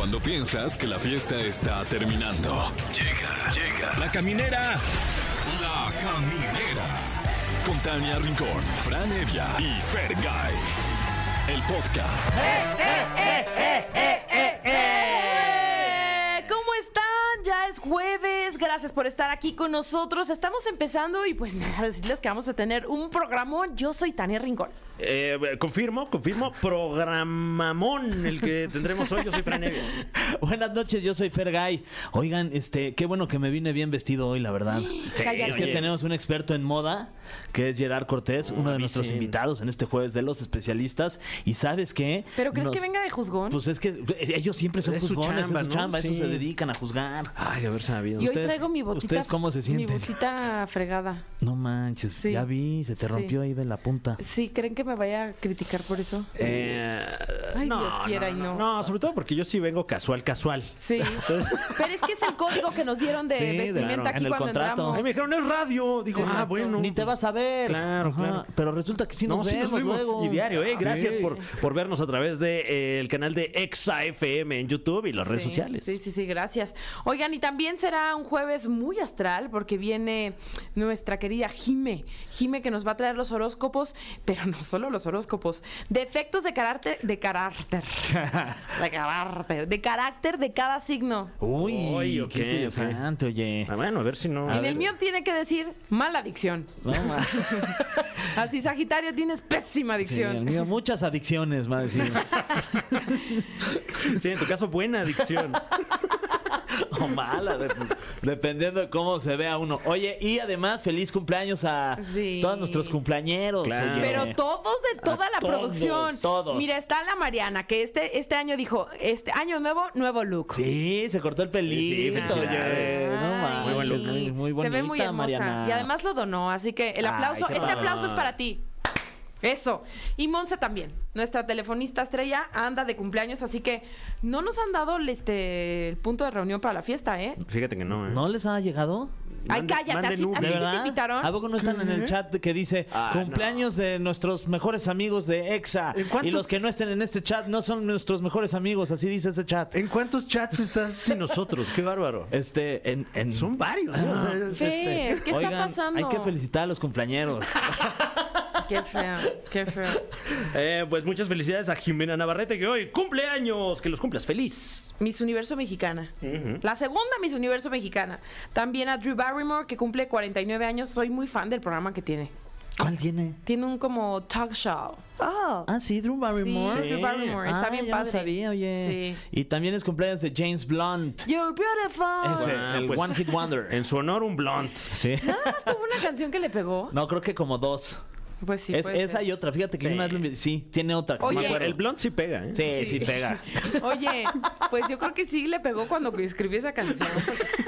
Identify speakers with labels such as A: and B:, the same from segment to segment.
A: Cuando piensas que la fiesta está terminando. Llega, llega. La caminera. La caminera. Con Tania Rincón, Fran Evia y Fergay. El podcast.
B: ¡Eh! ¿Cómo están? Ya es jueves. Gracias por estar aquí con nosotros. Estamos empezando y pues nada, decirles que vamos a tener un programón. Yo soy Tania Rincón.
C: Eh, confirmo, confirmo, programamón el que tendremos hoy. Yo soy Fran Evia.
D: Buenas noches, yo soy Fergay. Oigan, este, qué bueno que me vine bien vestido hoy, la verdad. Es que
C: oye.
D: tenemos un experto en moda, que es Gerard Cortés, uno de nuestros invitados en este jueves de los especialistas. Y sabes qué?
B: ¿Pero crees
D: Nos-
B: que venga de juzgón?
D: Pues es que ellos siempre son
C: Es su
D: juzgones,
C: chamba,
D: es su
C: ¿no?
D: chamba, a eso
C: Sí.
D: se dedican a juzgar.
C: Ay, haber sabido.
B: y hoy
D: ustedes-
B: traigo mi botita.
D: ¿ustedes cómo se sienten?
B: Mi botita fregada.
D: No manches,
B: Sí.
D: ya vi, se te
B: Sí.
D: rompió ahí de la punta.
B: Sí, ¿creen que me vaya a criticar por eso?
C: Eh,
B: Ay, Dios quiera y no.
C: No, sobre todo porque yo sí vengo casual, casual.
B: Sí. Pero es que es el código que nos dieron de
D: Sí,
B: vestimenta
D: claro,
B: aquí
D: en el
B: cuando
D: contrato.
B: entramos.
C: Ay, me dijeron, es radio. Digo, ah, bueno.
D: Ni te vas a ver.
C: Claro, claro.
D: Pero resulta que sí nos,
C: No, sí
D: vemos,
C: nos vemos.
D: luego.
C: Y diario, ¿eh? Gracias
D: Sí.
C: por, por vernos a través del de, eh, el canal de Exa FM en YouTube y las redes
B: Sí,
C: sociales.
B: Sí, sí, sí, gracias. Oigan, y también será un jueves muy astral porque viene nuestra querida Jime. Jime que nos va a traer los horóscopos, pero no solo los horóscopos, defectos de carácter, de carácter, de carácter, de carácter de cada signo.
D: Uy,
C: Uy, ok,
D: qué interesante, oye.
C: Ah, bueno, a ver si no.
B: En el mío tiene que decir mala adicción.
D: No, ma-
B: Así, Sagitario, tienes pésima
D: Sí,
B: adicción.
D: el mío, muchas adicciones, va a decir.
C: Sí, en tu caso, buena adicción.
D: o mala, de- dependiendo de cómo se vea uno. Oye, y además, feliz cumpleaños a
B: Sí.
D: todos nuestros cumpleañeros.
C: Claro.
D: oye.
B: Pero todos de toda
D: A
B: la
D: todos,
B: producción.
D: todos.
B: Mira, está la Mariana, que este, este año dijo, este año nuevo, nuevo look.
D: Sí, se cortó el pelito.
C: Sí,
D: oye. No manches,
C: Muy buen look.
D: muy, muy
B: Se ve muy hermosa.
D: Mariana.
B: Y además lo donó, así que el aplauso, este aplauso es para ti. Eso. Y Monse también. Nuestra telefonista estrella anda de cumpleaños, así que no nos han dado el, este, el punto de reunión para la fiesta, ¿eh?
C: Fíjate que no, ¿eh?
D: ¿No les ha llegado?
B: Ay,
C: Mande-
B: cállate,
C: manden
B: así,
C: un-
B: ¿a ti
D: ¿De
B: sí te
D: verdad?
B: invitaron?
D: ¿A poco no están en el chat que dice
C: Ah,
D: cumpleaños de nuestros mejores amigos de EXA?
C: ¿En cuántos-
D: Y los que no estén en este chat no son nuestros mejores amigos, así dice ese chat.
C: ¿En cuántos chats estás sin nosotros? Qué bárbaro.
D: Este, en, en-
C: Son varios. ¿eh? O sea,
B: Fer, ¿qué está
D: oigan,
B: pasando?
D: Hay que felicitar a los cumpleañeros.
B: Qué feo, qué feo.
C: Eh, pues muchas felicidades a Jimena Navarrete que hoy cumple años. Que los cumplas feliz.
B: Miss Universo Mexicana. La segunda Miss Universo Mexicana. También a Drew Barrymore, que cumple 49 años. Soy muy fan del programa que tiene.
D: ¿Cuál tiene?
B: Tiene un como talk show. Oh.
D: Ah, sí, Drew Barrymore.
B: Sí, Drew Barrymore. Está
D: Ah,
B: bien
D: no
B: padre.
D: sabía, oye.
B: Sí.
D: Y también es cumpleaños de James Blunt.
B: You're beautiful.
D: Ese, el
C: pues-
D: One Hit Wonder.
C: En su honor, un blond.
D: Sí.
B: Nada más tuvo una canción que le pegó.
D: No, creo que como dos.
B: Pues sí,
D: es,
B: puede
D: esa
B: ser.
D: y otra. Fíjate que
C: Sí.
D: una vez lo envi- sí, tiene otra. que sí me
B: Oye.
D: acuerdo.
C: El blond sí pega, ¿eh?
D: Sí, sí, pega.
B: Oye, pues yo creo que sí le pegó cuando escribí esa canción.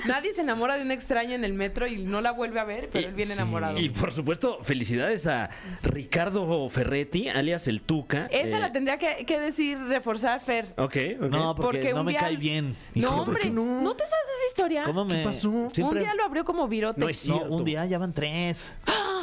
B: Nadie se enamora de un extraño en el metro y no la vuelve a ver, pero él viene
D: sí.
B: enamorado.
C: Y por supuesto, felicidades a Ricardo Ferretti, alias el Tuca.
B: Esa
C: Eh,
B: la tendría que, que decir, reforzar Fer.
C: Ok.
D: No, porque, no me
B: día-
D: cae bien.
B: No,
D: Hijo,
B: hombre,
C: no?
B: no? te sabes esa historia?
D: ¿Cómo me
C: pasó?
D: Siempre...
B: Un día lo abrió como virote.
C: No es
D: No,
C: cierto.
D: un día ya van tres.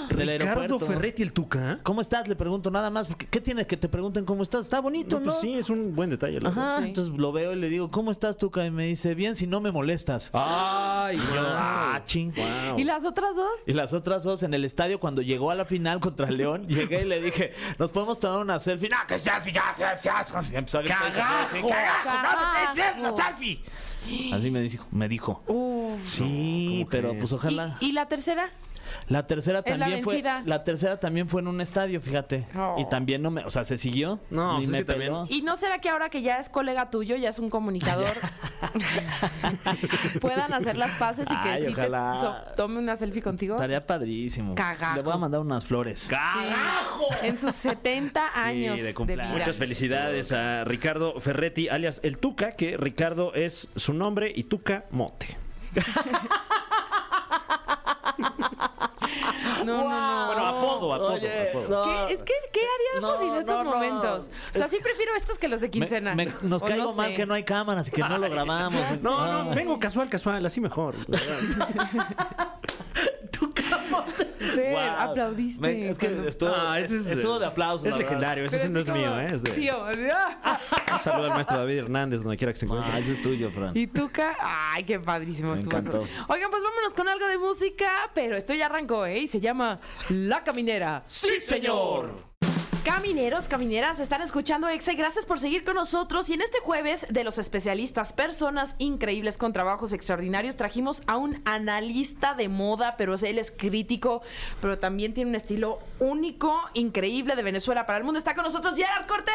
D: Del
C: Ricardo
D: aeropuerto.
C: Ferretti, el Tuca.
D: ¿Cómo estás? Le pregunto nada más. ¿Qué, qué tiene que te pregunten cómo estás? Está bonito,
C: No,
D: ¿no?
C: pues sí, es un buen detalle. la.
D: Ajá,
B: Sí.
D: entonces lo veo y le digo, ¿cómo estás tú? Y me dice, bien, si no me molestas.
C: Ay,
D: ah, ching.
C: Wow.
B: ¿Y las otras dos?
D: Y las otras dos en el estadio, cuando llegó a la final contra el León, llegué y le dije, ¿nos podemos tomar una selfie? ¡No, que selfie! ¡Ya, ya, ya! Y empezó a gritar,
C: ¡Cagajo!
D: sí, ¡Cagajo! ¡No, me
B: ¡Cagajo!
D: una selfie! Así me dijo. Me dijo.
B: Uf.
D: Sí,
C: ¿cómo
D: pero pues ojalá.
B: ¿Y, y la tercera?
D: La tercera
B: la
D: también fue. La tercera también fue en un estadio, fíjate.
B: Oh.
D: Y también no me. O sea, se siguió.
C: No,
D: ni
C: pues es
D: me
C: que también-.
B: ¿Y no será que ahora que ya es colega tuyo, ya es un comunicador, puedan hacer las paces y que
D: Ay,
B: sí te so- tome una selfie contigo?
D: Estaría padrísimo.
B: Cagajo.
D: Le voy a mandar unas flores.
B: Sí. En sus 70 años
D: de
B: de,
D: cumpleaños.
B: vida.
C: Muchas felicidades a Ricardo Ferretti, alias el Tuca, que Ricardo es su nombre y Tuca Mote.
B: No, no, no.
C: Bueno, apodo, apodo,
D: Oye,
C: apodo.
D: no.
B: ¿Qué? Es que, ¿qué haríamos
D: No,
B: en estos
D: no, no.
B: momentos? O sea, sí prefiero estos que los de quincena.
D: me- nos caigo
B: no
D: mal
B: sé.
D: que no hay cámaras y que no lo grabamos.
C: No, no, vengo casual, casual, así mejor.
D: Tu Guau.
B: aplaudiste.
D: Me- es que estuvo,
C: Ah, ese es,
D: estuvo de aplausos.
C: Es legendario, ese no es mío,
B: como,
C: ¿eh? Es de,
B: tío, así, ¡ah!
C: un saludo al maestro David Hernández, donde quiera que se encuentre.
D: Ah, ese es tuyo, Fran.
B: ¿Y Tuca? Ay, qué padrísimo
D: Me
B: estuvo
D: encantó.
B: eso. Oigan, pues vámonos con algo de música, pero esto ya arrancó, ¿eh? Y se llama La Caminera.
D: ¡Sí, señor!
B: Camineros, camineras, están escuchando Exa y gracias por seguir con nosotros. Y en este jueves de los especialistas, personas increíbles con trabajos extraordinarios, trajimos a un analista de moda, pero él es crítico, pero también tiene un estilo único, increíble de Venezuela para el mundo. Está con nosotros Gerard Cortés.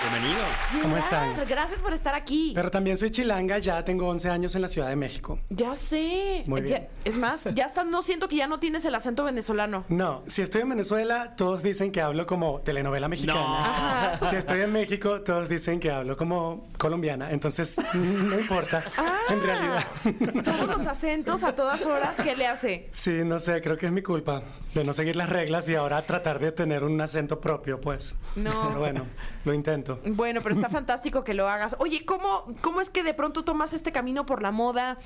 C: Bienvenido.
E: ¿Cómo
B: Gerard,
E: están?
B: Gracias por estar aquí.
E: Pero también soy chilanga, ya tengo 11 años en la Ciudad de México.
B: Ya sé.
E: Muy
B: Ya-
E: bien.
B: es más, ya está, no siento que ya no tienes el acento venezolano.
E: No, si estoy en Venezuela, todos dicen que hablo como telenovela mexicana. Si estoy en México, todos dicen que hablo como colombiana. Entonces, no importa,
B: Ah.
E: en realidad.
B: Todos los acentos a todas horas, ¿qué le hace?
E: Sí, no sé, creo que es mi culpa de no seguir las reglas y ahora tratar de tener un acento propio, pues.
B: No.
E: Pero bueno, lo intento.
B: Bueno, pero está fantástico que lo hagas. Oye, ¿cómo, ¿cómo es que de pronto tomas este camino por la moda?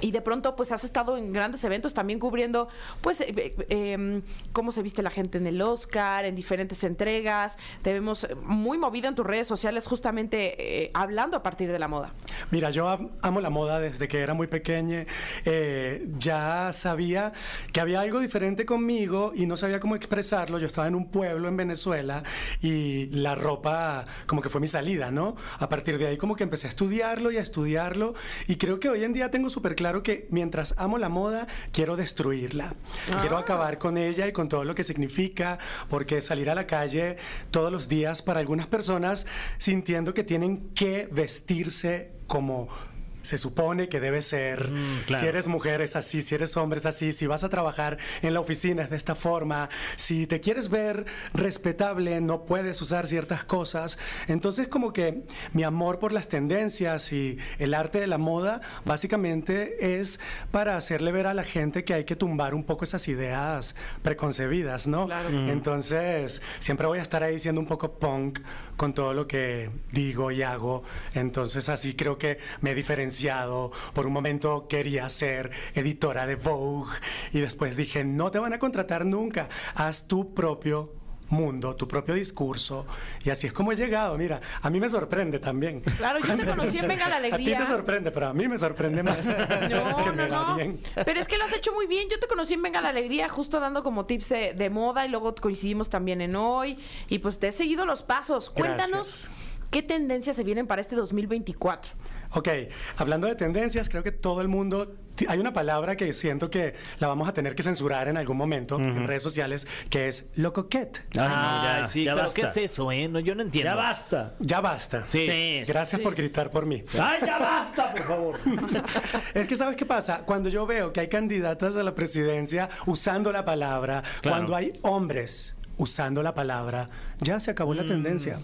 B: Y de pronto, pues has estado en grandes eventos también cubriendo, pues, eh, eh, eh, cómo se viste la gente en el Oscar, en diferentes entregas. Te vemos muy movido en tus redes sociales, justamente eh, hablando a partir de la moda.
E: Mira, yo am- amo la moda desde que era muy pequeña. Eh, ya sabía que había algo diferente conmigo y no sabía cómo expresarlo. Yo estaba en un pueblo en Venezuela y la ropa como que fue mi salida, ¿no? A partir de ahí como que empecé a estudiarlo y a estudiarlo y creo que hoy en día tengo súper claro que mientras amo la moda, quiero destruirla. Quiero acabar con ella y con todo lo que significa, porque salir a la calle todos los días para algunas personas sintiendo que tienen que vestirse como se supone que debe ser.
C: claro.
E: Si eres mujer es así, si eres hombre es así, si vas a trabajar en la oficina es de esta forma, si te quieres ver respetable no puedes usar ciertas cosas. Entonces como que mi amor por las tendencias y el arte de la moda básicamente es para hacerle ver a la gente que hay que tumbar un poco esas ideas preconcebidas, ¿no?
B: Claro.
E: Entonces siempre voy a estar ahí siendo un poco punk con todo lo que digo y hago. Entonces así creo que me he Por un momento quería ser editora de Vogue y después dije, no te van a contratar nunca. Haz tu propio mundo, tu propio discurso. Y así es como he llegado. Mira, a mí me sorprende también.
B: Claro, yo te conocí en Venga la
E: A ti
B: Alegría.
E: te sorprende, pero a mí me sorprende más.
B: No,
E: que me
B: no,
E: va
B: no.
E: bien.
B: Pero es que lo has hecho muy bien. Yo te conocí en Venga la Alegría, justo dando como tips de, de moda y luego coincidimos también en hoy. Y pues te he seguido los pasos. Cuéntanos
E: Gracias.
B: qué tendencias se vienen para este 2024.
E: Ok, hablando de tendencias, creo que todo el mundo... Hay una palabra que siento que la vamos a tener que censurar en algún momento en redes sociales, que es lo coquette.
C: Ay, no, ya,
D: sí,
C: ya
D: pero
C: basta.
D: ¿qué es eso, eh? No, yo no entiendo.
C: Ya basta.
E: Ya basta.
D: Sí.
C: Sí.
E: Gracias por gritar por mí.
C: ¡Ay, ya basta, por favor!
E: Es que sabes qué pasa, cuando yo veo que hay candidatas a la presidencia usando la palabra,
C: Claro.
E: cuando hay hombres usando la palabra, ya se acabó la tendencia.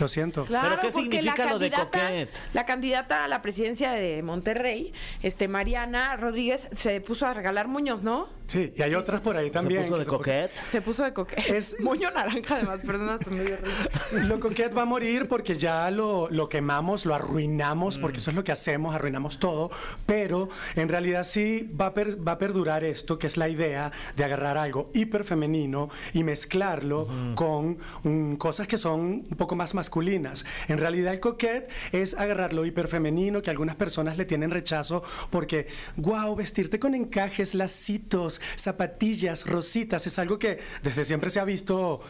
E: Lo siento.
B: Claro,
D: ¿Pero qué
B: porque
D: significa
B: la
D: lo de
B: candidata-
D: coquette?
B: La candidata a la presidencia de Monterrey, este Mariana Rodríguez, se puso a regalar moños, ¿no?
E: Sí, y hay otras por ahí también.
D: ¿Se puso de
E: se puso-
D: coquette?
B: Se puso de coquete.
E: Es-
B: moño naranja, además, perdón, hasta me dio risa.
E: Lo coquette va a morir porque ya lo, lo quemamos, lo arruinamos, porque eso es lo que hacemos, arruinamos todo. Pero en realidad sí va a, per- va a perdurar esto, que es la idea de agarrar algo hiper femenino y mezclarlo con mm, cosas que son un poco más masculinas. En realidad el coquette es agarrar lo hiper femenino, que algunas personas le tienen rechazo porque, wow, vestirte con encajes, lacitos, zapatillas, rositas, es algo que desde siempre se ha visto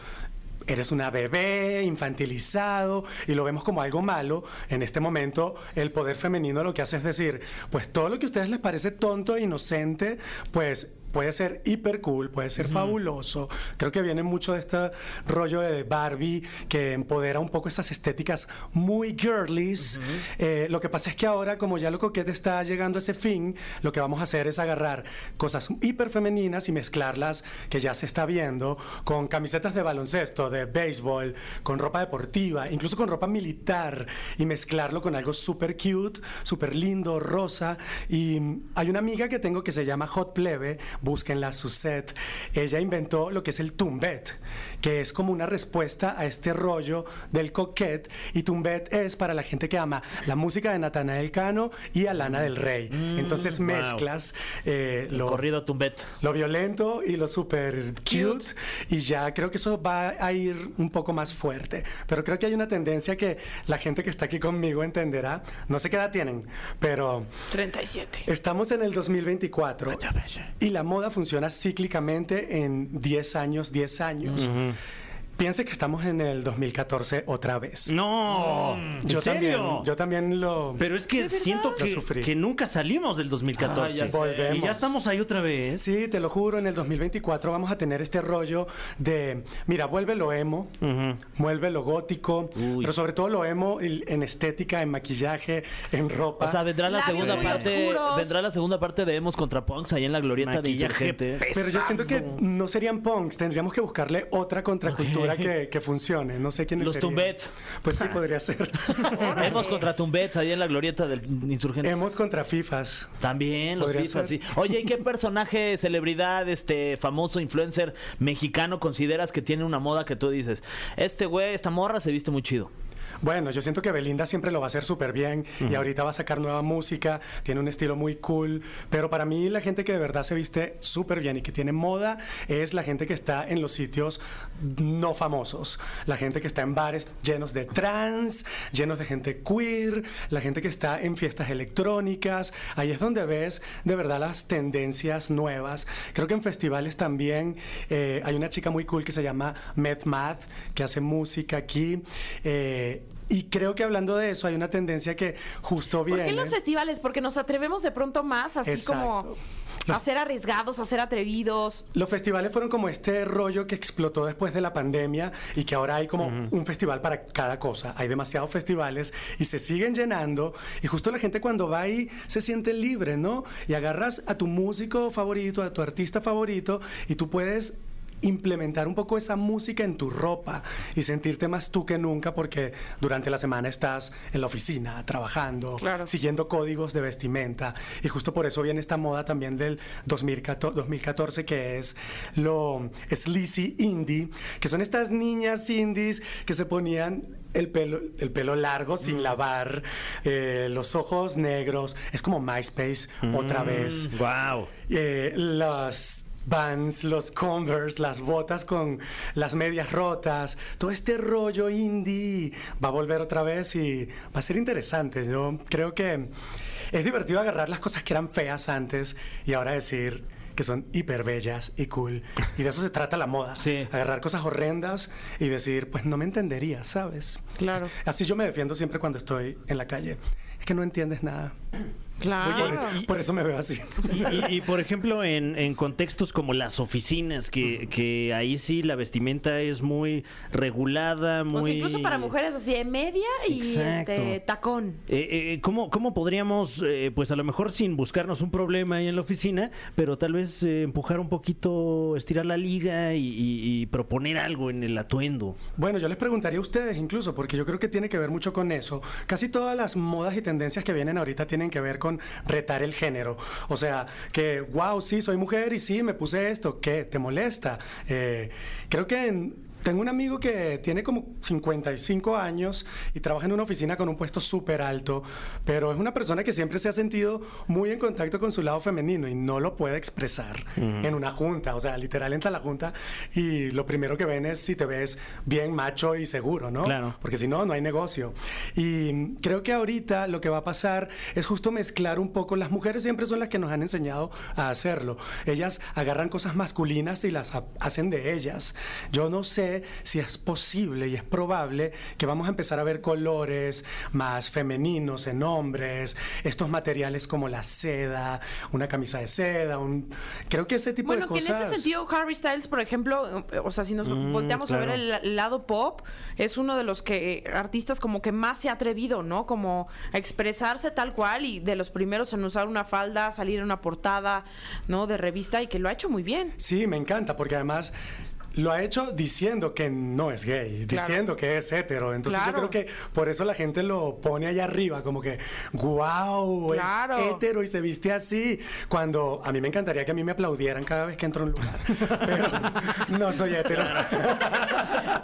E: eres una bebé, infantilizado, y lo vemos como algo malo. En este momento, el poder femenino lo que hace es decir, pues todo lo que a ustedes les parece tonto e inocente, pues puede ser hiper cool, puede ser fabuloso. Creo que viene mucho de este rollo de Barbie que empodera un poco esas estéticas muy girlies. Eh, lo que pasa es que ahora, como ya lo coquete está llegando a ese fin, lo que vamos a hacer es agarrar cosas hiper femeninas y mezclarlas, que ya se está viendo, con camisetas de baloncesto, de béisbol, con ropa deportiva, incluso con ropa militar, y mezclarlo con algo súper cute, súper lindo, rosa. Y hay una amiga que tengo que se llama Hot Plebe, búsquenla, Suzette. Ella inventó lo que es el tumbet, que es como una respuesta a este rollo del coquette. Y tumbet es para la gente que ama la música de Natanael Cano y a Lana del Rey. Entonces
C: wow.
E: mezclas eh, lo,
D: Corrido Tumbet.
E: lo violento y lo super cute. Y ya creo que eso va a ir un poco más fuerte. Pero creo que hay una tendencia que la gente que está aquí conmigo entenderá. No sé qué edad tienen, pero
B: 37.
E: estamos en el 2024 y la moda funciona cíclicamente en 10 años, 10 años. Piense que estamos en el 2014 otra vez.
C: No, ¿en
E: yo
C: serio?
E: también, yo también lo
C: Pero es que siento que,
E: sufrí.
C: que nunca salimos del 2014.
D: Ah, ya.
E: Volvemos.
C: Y ya estamos ahí otra vez.
E: Sí, te lo juro, en el 2024 vamos a tener este rollo de, mira, vuelve lo emo, vuelve lo gótico,
C: Uy.
E: pero sobre todo lo emo y- en estética, en maquillaje, en ropa.
D: O sea, vendrá la
B: Labios
D: segunda parte,
B: oscuros.
D: vendrá la segunda parte de Emos contra Punks ahí en la glorieta de
C: Maquillaje
D: Insurgente.
E: pero yo siento que no serían punks, tendríamos que buscarle otra contracultura que, que funcione. No sé quiénes
D: Los
E: serían.
D: Tumbets.
E: Pues sí, podría ser.
D: Emos contra Tumbets ahí en la glorieta del Insurgente.
E: Hemos contra FIFAs.
D: También los
E: Podría
D: FIFA,
E: ser.
D: sí. Oye, ¿y qué personaje, celebridad, este famoso influencer mexicano consideras que tiene una moda que tú dices? Este güey, esta morra se viste muy chido.
E: Bueno, yo siento que Belinda siempre lo va a hacer súper bien y ahorita va a sacar nueva música, tiene un estilo muy cool, pero para mí la gente que de verdad se viste súper bien y que tiene moda es la gente que está en los sitios no famosos, la gente que está en bares llenos de trans, llenos de gente queer, la gente que está en fiestas electrónicas, ahí es donde ves de verdad las tendencias nuevas. Creo que en festivales también eh, hay una chica muy cool que se llama Med Math, que hace música aquí. eh, y creo que hablando de eso hay una tendencia que justo
B: ¿Por
E: viene.
B: qué en los festivales? Porque nos atrevemos de pronto más, así
E: Exacto.
B: como a ser arriesgados, a ser atrevidos.
E: Los festivales fueron como este rollo que explotó después de la pandemia y que ahora hay como un festival para cada cosa. Hay demasiados festivales y se siguen llenando y justo la gente cuando va ahí se siente libre, ¿no? Y agarras a tu músico favorito, a tu artista favorito y tú puedes implementar un poco esa música en tu ropa y sentirte más tú que nunca porque durante la semana estás en la oficina trabajando,
B: Claro.
E: siguiendo códigos de vestimenta y justo por eso viene esta moda también del 2014, 2014 que es lo sleazy indie, que son estas niñas indies que se ponían el pelo, el pelo largo sin lavar, eh, los ojos negros, es como MySpace otra vez.
C: Wow.
E: Eh, las Vans, los Converse, las botas con las medias rotas, todo este rollo indie va a volver otra vez y va a ser interesante. Yo creo que es divertido agarrar las cosas que eran feas antes y ahora decir que son hiper bellas y cool. Y de eso se trata la moda.
D: Sí.
E: Agarrar cosas horrendas y decir, pues no me entendería, ¿sabes?
B: Claro.
E: Así yo me defiendo siempre cuando estoy en la calle. Es que no entiendes nada.
B: Claro.
E: Por, por eso me veo así.
C: Y, y- y, por ejemplo, en, en contextos como las oficinas, que, que ahí sí la vestimenta es muy regulada, muy...
B: Pues incluso para mujeres así de media y este tacón.
C: Eh, eh, ¿cómo, ¿Cómo podríamos, eh, pues a lo mejor sin buscarnos un problema ahí en la oficina, pero tal vez eh, empujar un poquito, estirar la liga y, y- y proponer algo en el atuendo?
E: Bueno, yo les preguntaría a ustedes incluso, porque yo creo que tiene que ver mucho con eso. Casi todas las modas y tendencias que vienen ahorita tienen que ver con retar el género. O sea, que, wow, sí, soy mujer y sí, me puse esto, ¿qué? ¿Te molesta? Eh, creo que en- tengo un amigo que tiene como 55 años y trabaja en una oficina con un puesto súper alto, pero es una persona que siempre se ha sentido muy en contacto con su lado femenino y no lo puede expresar en una junta. O sea, literal entra a la junta y lo primero que ven es si te ves bien macho y seguro, ¿no?
C: Claro.
E: Porque si no, no hay negocio. Y creo que ahorita lo que va a pasar es justo mezclar un poco. Las mujeres siempre son las que nos han enseñado a hacerlo. Ellas agarran cosas masculinas y las ha- hacen de ellas. Yo no sé si es posible y es probable que vamos a empezar a ver colores más femeninos en hombres, estos materiales como la seda, una camisa de seda, un... creo que ese tipo
B: Bueno,
E: de
B: que
E: cosas...
B: en ese sentido Harry Styles, por ejemplo, eh, o sea, si nos volteamos a ver el, lado pop, es uno de los que artistas como que más se ha atrevido, ¿no? Como a expresarse tal cual y de los primeros en usar una falda, salir en una portada, ¿no? De revista y que lo ha hecho muy bien.
E: Sí, me encanta, porque además lo ha hecho diciendo que no es gay,
B: Claro.
E: diciendo que es hetero. Entonces
B: Claro.
E: yo creo que por eso la gente lo pone allá arriba, como que, wow,
B: Claro.
E: es hetero y se viste así. Cuando a mí me encantaría que a mí me aplaudieran cada vez que entro a un lugar. Pero no soy hetero.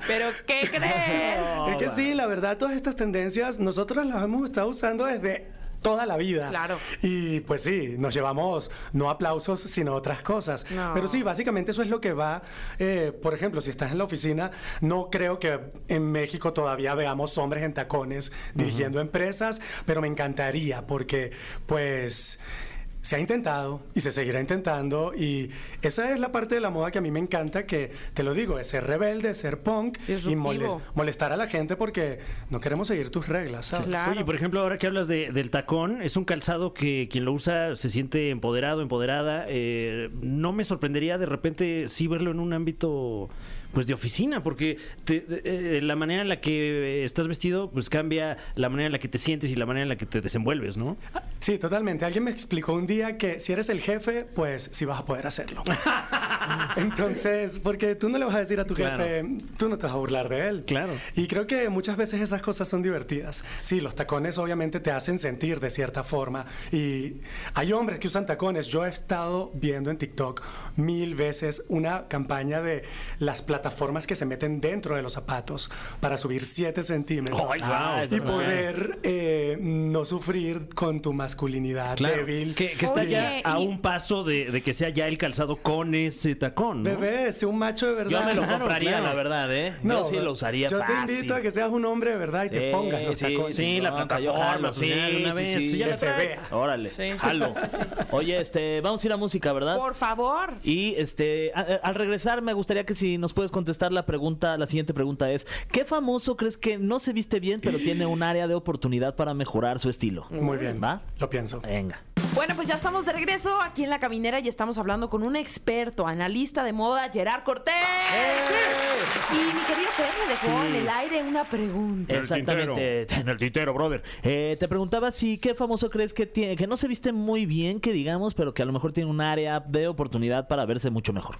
B: ¿Pero qué crees?
E: es que sí, la verdad, todas estas tendencias nosotros las hemos estado usando desde toda la vida.
B: Claro.
E: Y pues sí, nos llevamos no aplausos, sino otras cosas.
B: No.
E: Pero sí, básicamente eso es lo que va. eh, por ejemplo, si estás en la oficina, no creo que en México todavía veamos hombres en tacones dirigiendo empresas, pero me encantaría porque pues... Se ha intentado y se seguirá intentando y esa es la parte de la moda que a mí me encanta, que te lo digo, es ser rebelde, ser punk y
B: Disruptivo.
E: moles- molestar a la gente porque no queremos seguir tus reglas, ¿sabes?
B: Claro.
C: Oye, por ejemplo, ahora que hablas de- del tacón, es un calzado que quien lo usa se siente empoderado, empoderada. Eh, no me sorprendería de repente sí verlo en un ámbito pues de oficina, porque te- eh, la manera en la que estás vestido pues cambia la manera en la que te sientes y la manera en la que te desenvuelves, ¿no?
E: Sí, totalmente. Alguien me explicó un día que si eres el jefe, pues sí vas a poder hacerlo. Entonces, porque tú no le vas a decir a tu
C: Claro.
E: jefe, tú no te vas a burlar de él.
C: Claro.
E: Y creo que muchas veces esas cosas son divertidas. Sí, los tacones obviamente te hacen sentir de cierta forma. Y hay hombres que usan tacones. Yo he estado viendo en TikTok mil veces una campaña de las plataformas que se meten dentro de los zapatos para subir 7 centímetros.
C: Ay, guau.
E: y poder eh, no sufrir con tu masculinidad débil.
C: Que, que está
B: Oye,
C: ya a un paso de, de que sea ya el calzado con ese tacón, ¿no?
E: Bebé, sé un macho de verdad.
D: Yo me lo
C: Claro,
D: compraría,
C: claro.
D: la verdad, ¿eh? yo sí lo usaría
E: Yo
D: fácil.
E: te invito a que seas un hombre de verdad y te
D: Sí,
E: pongas los
D: sí,
E: tacones.
C: Sí, la
D: No,
C: plataforma,
D: yo jalo,
C: pues, ya de una
D: sí,
C: vez,
D: sí,
C: ya
E: que
C: la
E: se vea.
D: Órale,
B: Sí.
D: jalo. Oye, este, vamos a ir a música, ¿verdad?
B: Por favor.
D: Y este, a- a- al regresar me gustaría que si nos puedes contestar la pregunta, la siguiente pregunta es, ¿qué famoso crees que no se viste bien pero tiene un área de oportunidad para mejorar su estilo?
E: Muy bien.
D: ¿Va?
E: Lo pienso.
D: Venga.
B: Bueno, pues ya estamos de regreso aquí en La Caminera y estamos hablando con un experto, analista de moda, Gerard Cortés. Y mi querido Fer me dejó en el aire una pregunta.
C: el
D: Exactamente, en el tintero, brother. Eh, te preguntaba si qué famoso crees que tiene, que no se viste muy bien, que digamos, pero que a lo mejor tiene un área de oportunidad para verse mucho mejor.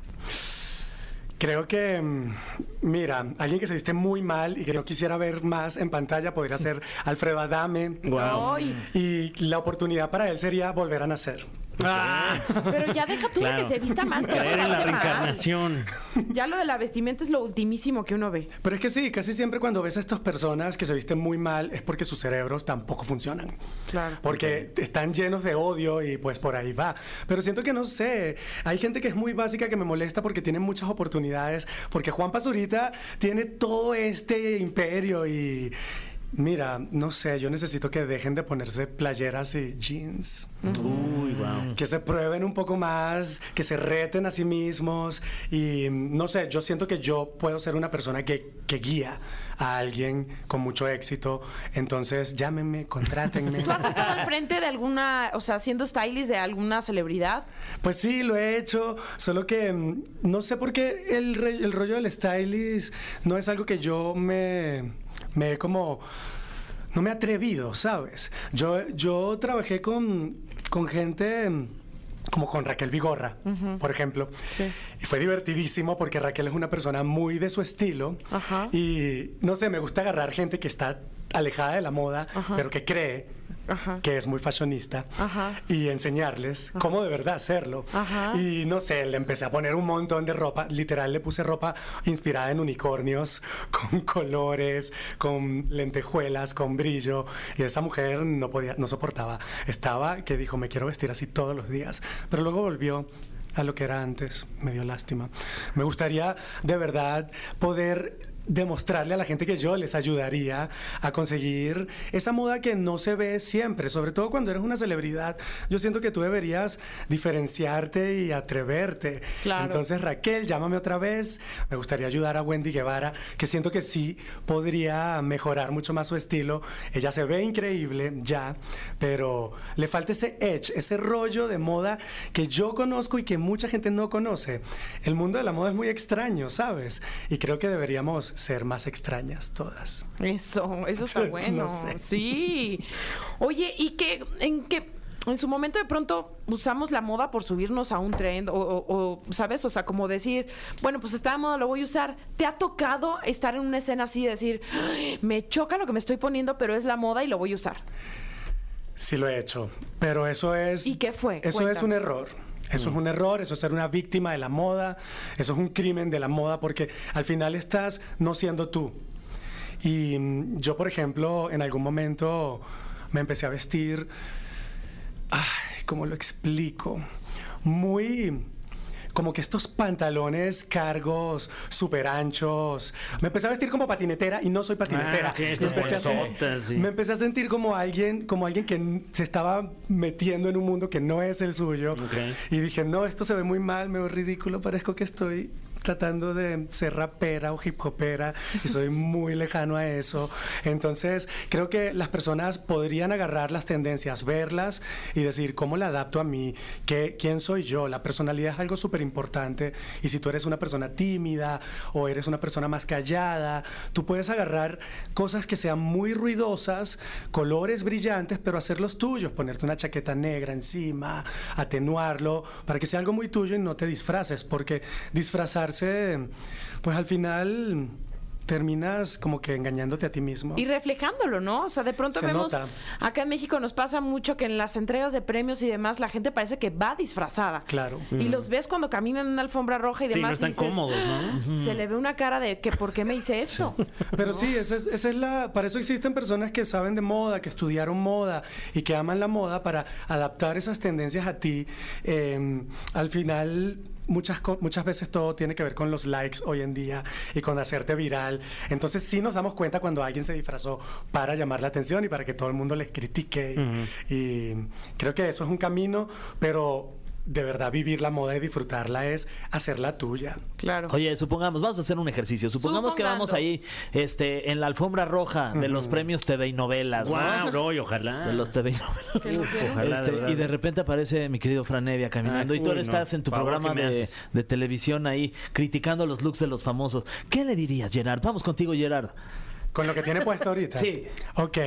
E: Creo que, mm, mira, alguien que se viste muy mal y que no quisiera ver más en pantalla podría ser Alfredo Adame.
B: Ay,
E: Y la oportunidad para él sería volver a nacer.
C: Ah,
B: pero ya deja tú de
C: claro.
B: que se vista mal.
C: Creer en la
B: hace mal.
C: reencarnación.
B: Ya lo de la vestimenta es lo ultimísimo que uno ve.
E: Pero es que sí, casi siempre cuando ves a estas personas que se visten muy mal es porque sus cerebros tampoco funcionan.
B: Claro.
E: Porque están llenos de odio y pues por ahí va. Pero siento que no sé, hay gente que es muy básica que me molesta porque tiene muchas oportunidades, porque Juan Pazurita tiene todo este imperio y mira, no sé, yo necesito que dejen de ponerse playeras y jeans.
D: Uy, wow.
E: Que se prueben un poco más, que se reten a sí mismos y mm, no sé, yo siento que yo puedo ser una persona que, que guía a alguien con mucho éxito, entonces llámenme, contrátenme.
B: ¿Tú has estado al frente de alguna, o sea, siendo stylist de alguna celebridad?
E: Pues sí, lo he hecho, solo que mm, no sé por qué el, el rollo del stylist no es algo que yo me, me he como... No me he atrevido, ¿sabes? Yo, yo trabajé con, con gente como con Raquel Vigorra, por ejemplo.
B: Sí.
E: Y fue divertidísimo porque Raquel es una persona muy de su estilo.
B: Ajá.
E: Y no sé, me gusta agarrar gente que está alejada de la moda,
B: Ajá.
E: pero que cree
B: Ajá.
E: que es muy fashionista
B: Ajá.
E: y enseñarles cómo de verdad hacerlo. Y no sé, le empecé a poner un montón de ropa, literal le puse ropa inspirada en unicornios, con colores, con lentejuelas, con brillo. Y esa mujer no podía, no soportaba. Estaba que dijo, me quiero vestir así todos los días. Pero luego volvió a lo que era antes. Me dio lástima. Me gustaría de verdad poder demostrarle a la gente que yo les ayudaría a conseguir esa moda que no se ve siempre, sobre todo cuando eres una celebridad. Yo siento que tú deberías diferenciarte y atreverte.
B: Claro.
E: Entonces, Raquel, llámame otra vez. Me gustaría ayudar a Wendy Guevara, que siento que sí podría mejorar mucho más su estilo. Ella se ve increíble ya, pero le falta ese edge, ese rollo de moda que yo conozco y que mucha gente no conoce. El mundo de la moda es muy extraño, ¿sabes? Y creo que deberíamos ser más extrañas todas.
B: Eso, eso está
E: No
B: bueno.
E: sé.
B: Sí. Oye, ¿y qué, en qué, en su momento de pronto usamos la moda por subirnos a un trend o, o- o, ¿sabes? O sea, como decir, bueno, pues está de moda, lo voy a usar. ¿Te ha tocado estar en una escena así y decir, "Ay, me choca lo que me estoy poniendo, pero es la moda y lo voy a usar?
E: Sí lo he hecho, pero eso es...
B: ¿Y qué fue?
E: Eso es un error. Eso es un error, eso es ser una víctima de la moda, eso es un crimen de la moda porque al final estás no siendo tú. Y mm, yo, por ejemplo, en algún momento me empecé a vestir, ay, ¿cómo lo explico? Muy como que estos pantalones cargos súper anchos. Me empecé a vestir como patinetera y no soy patinetera.
C: Ah, ok, estas
E: me, empecé
C: sí.
E: me empecé a sentir como alguien, como alguien que se estaba metiendo en un mundo que no es el suyo. Y dije, no, esto se ve muy mal, me veo ridículo, parezco que estoy tratando de ser rapera o hip hopera y soy muy lejano a eso. Entonces, creo que las personas podrían agarrar las tendencias, verlas y decir, ¿cómo la adapto a mí? ¿Qué, ¿Quién soy yo? La personalidad es algo súper importante y si tú eres una persona tímida o eres una persona más callada, tú puedes agarrar cosas que sean muy ruidosas, colores brillantes, pero hacerlos tuyos, ponerte una chaqueta negra encima, atenuarlo, para que sea algo muy tuyo y no te disfraces, porque pues al final terminas como que engañándote a ti mismo.
B: Y reflejándolo, ¿no? O sea, de pronto
E: Se
B: vemos,
E: nota.
B: acá en México nos pasa mucho que en las entregas de premios y demás la gente parece que va disfrazada.
E: Claro.
B: Y los ves cuando caminan en una alfombra roja y
C: Sí,
B: demás.
C: no están
B: y dices,
C: cómodos, ¿no?
B: Se le ve una cara de que ¿por qué me hice esto?
E: Pero sí, esa es, esa es la. Para eso existen personas que saben de moda, que estudiaron moda y que aman la moda para adaptar esas tendencias a ti. Eh, al final. Muchas, muchas veces todo tiene que ver con los likes hoy en día y con hacerte viral. Entonces sí nos damos cuenta cuando alguien se disfrazó para llamar la atención y para que todo el mundo les critique. Y, y creo que eso es un camino, pero de verdad vivir la moda y disfrutarla es hacerla tuya.
B: Claro.
D: Oye, supongamos, vamos a hacer un ejercicio. Supongamos que vamos ahí este, en la alfombra roja de los premios TV y novelas. ¿no?
C: Wow, no, y ojalá.
D: De los TV y novelas.
C: Uf, ojalá,
D: Este,
C: de
D: y de repente aparece mi querido Fran Evia caminando
C: Ay,
D: y tú
C: uy, no.
D: estás en tu
C: Favor,
D: programa de televisión ahí criticando los looks de los famosos. ¿Qué le dirías, Gerard? Vamos contigo, Gerard.
E: Con lo que tiene puesto ahorita.
D: Sí.
E: Ok.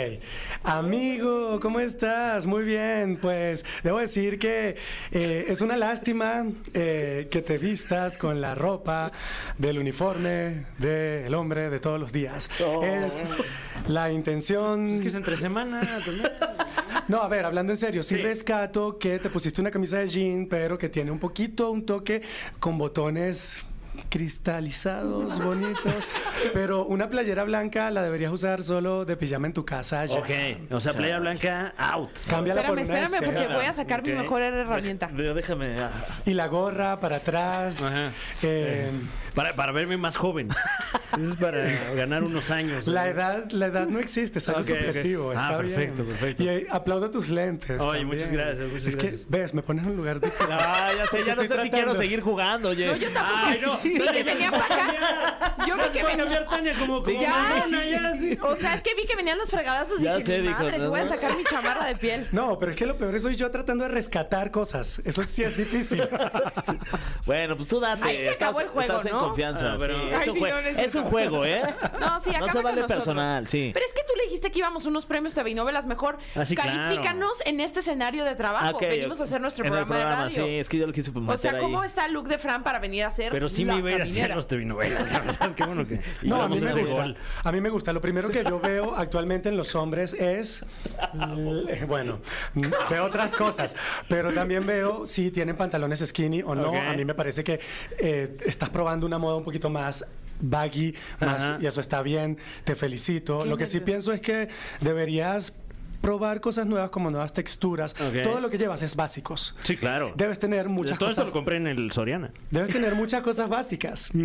E: Amigo, ¿cómo estás? Muy bien. Pues debo decir que eh, es una lástima eh, que te vistas con la ropa del uniforme del hombre de todos los días. Es la intención.
C: Es que es entre semana también.
E: No, a ver, hablando en serio, sí, rescato que te pusiste una camisa de jean, pero que tiene un poquito, un toque con botones cristalizados, bonitos. Pero una playera blanca la deberías usar solo de pijama en tu casa. ya.
C: Ok, o sea, playa blanca, out.
E: Cámbiala por
B: Espérame,
E: una de
B: espérame, porque voy a sacar mi mejor herramienta.
D: Pero déjame. ah,
E: Y la gorra para atrás.
C: Ajá.
E: Eh,
C: Para, para verme más joven. Es para ganar unos años.
E: la edad, la edad no existe, es algo
C: Ok, ok.
E: subjetivo.
C: Ah,
E: Está
C: perfecto,
E: bien.
C: perfecto.
E: Y eh, aplaudo tus lentes.
C: Oye,
E: también.
C: muchas gracias, muchas
E: es
C: gracias.
E: que, ves, me pones en un lugar difícil.
D: Ah, ya sé, ya no sé si quiero seguir jugando, oye.
B: No, yo tampoco.
C: Ay, no.
B: Vi que venía para acá. Yo vi que venía.
C: cambiar Tania como, como
B: Ya.
C: mamona, ya, sí.
B: O sea, es que vi que venían los fregadazos y
D: Ya
B: dije,
D: sé,
B: "Ni
D: dijo,
B: madres,
D: ¿no?
B: voy a sacar mi chamarra de piel.
E: No, pero es que lo peor es soy yo tratando de rescatar cosas. Eso sí es difícil.
D: Bueno, pues tú date.
B: Ahí se acabó
D: estás,
B: el juego,
D: estás en
B: ¿no?
D: confianza.
C: Ah, pero-
D: sí,
B: Ay,
D: es, un
B: sí,
D: jue-
B: no, no es
D: un juego, ¿eh?
B: No, sí,
D: No
B: acaba
D: se vale
B: con
D: personal, sí.
B: Pero es que tú le dijiste que íbamos a unos premios TV y novelas. Mejor
C: Ah, sí, claro.
B: califícanos en este escenario de trabajo.
D: Ok,
B: Venimos a hacer nuestro
D: en
B: programa, de radio.
D: Sí, es que yo lo quise
B: o sea, ¿cómo está el look de Fran para venir a hacer
C: Pero sí a ir a hacer
B: caminera?
C: los telenovelas, la verdad. Qué bueno que.
E: No, a mí me gusta.
C: gol.
E: A mí me gusta. Lo primero que yo veo actualmente en los hombres es, bueno, veo otras cosas, pero también veo si tienen pantalones skinny o no. A mí me parece que eh, estás probando una moda un poquito más baggy, más, y eso está bien. Te felicito. Lo que sí pienso es que deberías probar cosas nuevas como nuevas texturas. Todo lo que llevas es básicos.
C: Sí, claro.
E: Debes tener muchas
C: Todo esto
E: cosas.
C: lo compré en el Soriana.
E: Debes tener muchas cosas básicas.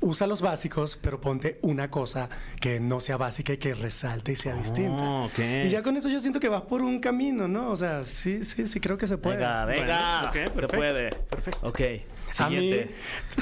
E: Usa los básicos, pero ponte una cosa que no sea básica y que resalte y sea distinta.
C: Oh, ok.
E: Y ya con eso yo siento que vas por un camino, ¿no? O sea, sí, sí, sí creo que se puede.
D: Venga, venga.
C: Bueno,
D: se
C: perfecto,
D: puede. Perfecto. Ok.
E: A mí,
D: Siguiente.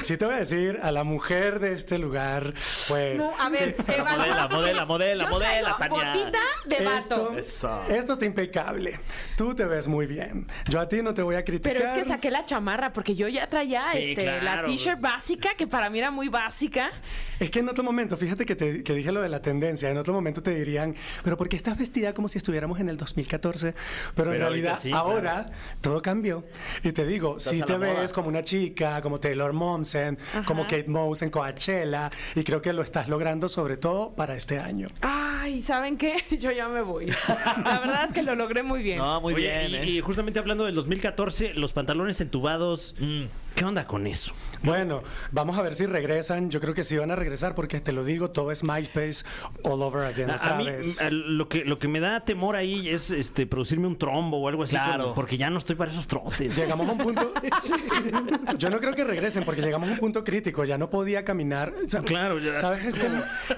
E: sí te voy a decir, a la mujer de este lugar, pues...
B: No, a ver, evalúa
D: Modela, modela, modela,
B: yo
D: modela, Tania.
B: Botita de vato.
E: Esto,
D: Eso.
E: esto está impecable. Tú te ves muy bien. Yo a ti no te voy a criticar.
B: Pero es que saqué la chamarra porque yo ya traía
C: Sí,
B: este, la t-shirt básica que para mí era muy básica.
E: Es que en otro momento, fíjate que, te, que dije lo de la tendencia, en otro momento te dirían, pero ¿por qué estás vestida como si estuviéramos en el 2014? Pero, en
C: Pero ahorita
E: realidad
C: sí,
E: ahora todo cambió. Y te digo, si
D: a
E: te
D: moda.
E: ves como una chica, como Taylor Momsen, como. Kate Moss en Coachella, y creo que lo estás logrando sobre todo para este año.
B: Ay, ¿saben qué? Yo ya me voy. La verdad es que lo logré muy bien.
D: No, muy
C: Oye,
D: bien,
C: y,
D: ¿eh?
C: y justamente hablando del 2014, los pantalones entubados,
D: Mm.
C: ¿Qué onda con eso?
E: Bueno, vamos a ver si regresan. Yo creo que sí van a regresar porque te lo digo, todo es MySpace all over again
C: A,
E: otra
C: a mí
E: vez.
C: a lo que lo que me da temor ahí es este producirme un trombo o algo así,
D: Claro.
C: como- porque ya no estoy para esos trotes.
E: Llegamos a un punto. Yo no creo que regresen porque llegamos a un punto crítico. Ya no podía caminar. O sea,
C: Claro, ya.
E: ¿Sabes? Este,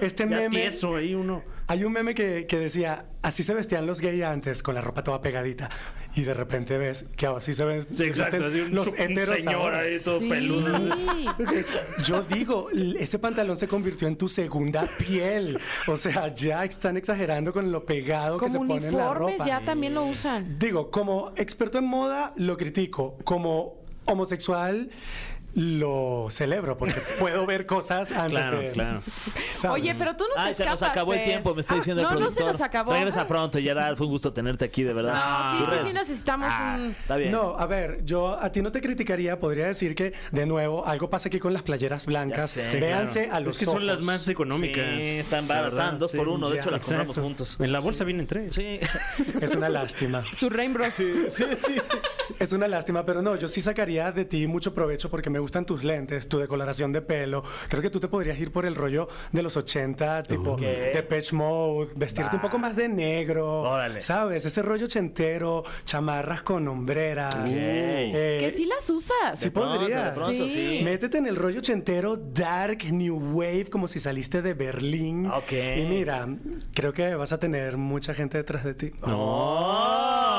E: este
C: Ya
E: meme.
C: tieso ahí uno.
E: Hay un meme que, que decía: Así se vestían los gays antes, con la ropa toda pegadita. Y de repente ves que así se ven se
C: un,
E: los
C: un
E: heteros
C: señor
E: ahora.
C: ahí todo
B: Sí.
C: peludo.
E: Es- yo digo, ese pantalón se convirtió en tu segunda piel. O sea, ya están exagerando con lo pegado que se
B: Como
E: pone en la
B: uniformes
E: ropa.
B: ya también lo usan.
E: Digo, como experto en moda, lo critico. Como homosexual, lo celebro porque puedo ver cosas antes
C: Claro,
E: de.
C: claro.
E: ¿sabes?
B: Oye, pero tú no te
D: Ay, se nos
B: escapas,
D: acabó el tiempo, me está
B: Ah,
D: diciendo el
B: no,
D: productor.
B: No, se nos acabó.
D: Regresa pronto, Gerard. Fue un gusto tenerte aquí, de verdad.
B: No, sí,
D: Tus
B: sí,
D: redes.
B: sí necesitamos
D: Ah,
B: un...
D: Está bien.
E: No, a ver, yo a ti no te criticaría, podría decir que, de nuevo, algo pasa aquí con las playeras blancas.
D: Ya sé.
E: Véanse
C: Claro.
E: a los
C: Es que son las más económicas.
D: Sí, están baratas, están dos
C: sí.
D: por uno. De hecho, las compramos juntos.
C: En la bolsa vienen tres.
D: Sí.
E: Es una lástima.
B: Su Rainbow.
E: Es una lástima, pero no, yo sí sacaría de ti mucho provecho porque me gustan tus lentes, tu decoloración de pelo. Creo que tú te podrías ir por el rollo de los 80, tipo
D: ¿Qué?
E: Depeche Mode, vestirte un poco más de negro,
D: Órale.
E: ¿sabes? Ese rollo chentero, chamarras con hombreras. Eh,
B: Que sí las usas.
E: Sí
D: De pronto,
E: podrías.
D: de pronto,
B: Sí.
D: sí.
E: Métete en el rollo chentero, dark, new wave, como si saliste de Berlín.
D: Ok.
E: Y mira, creo que vas a tener mucha gente detrás de ti.
D: ¡Oh!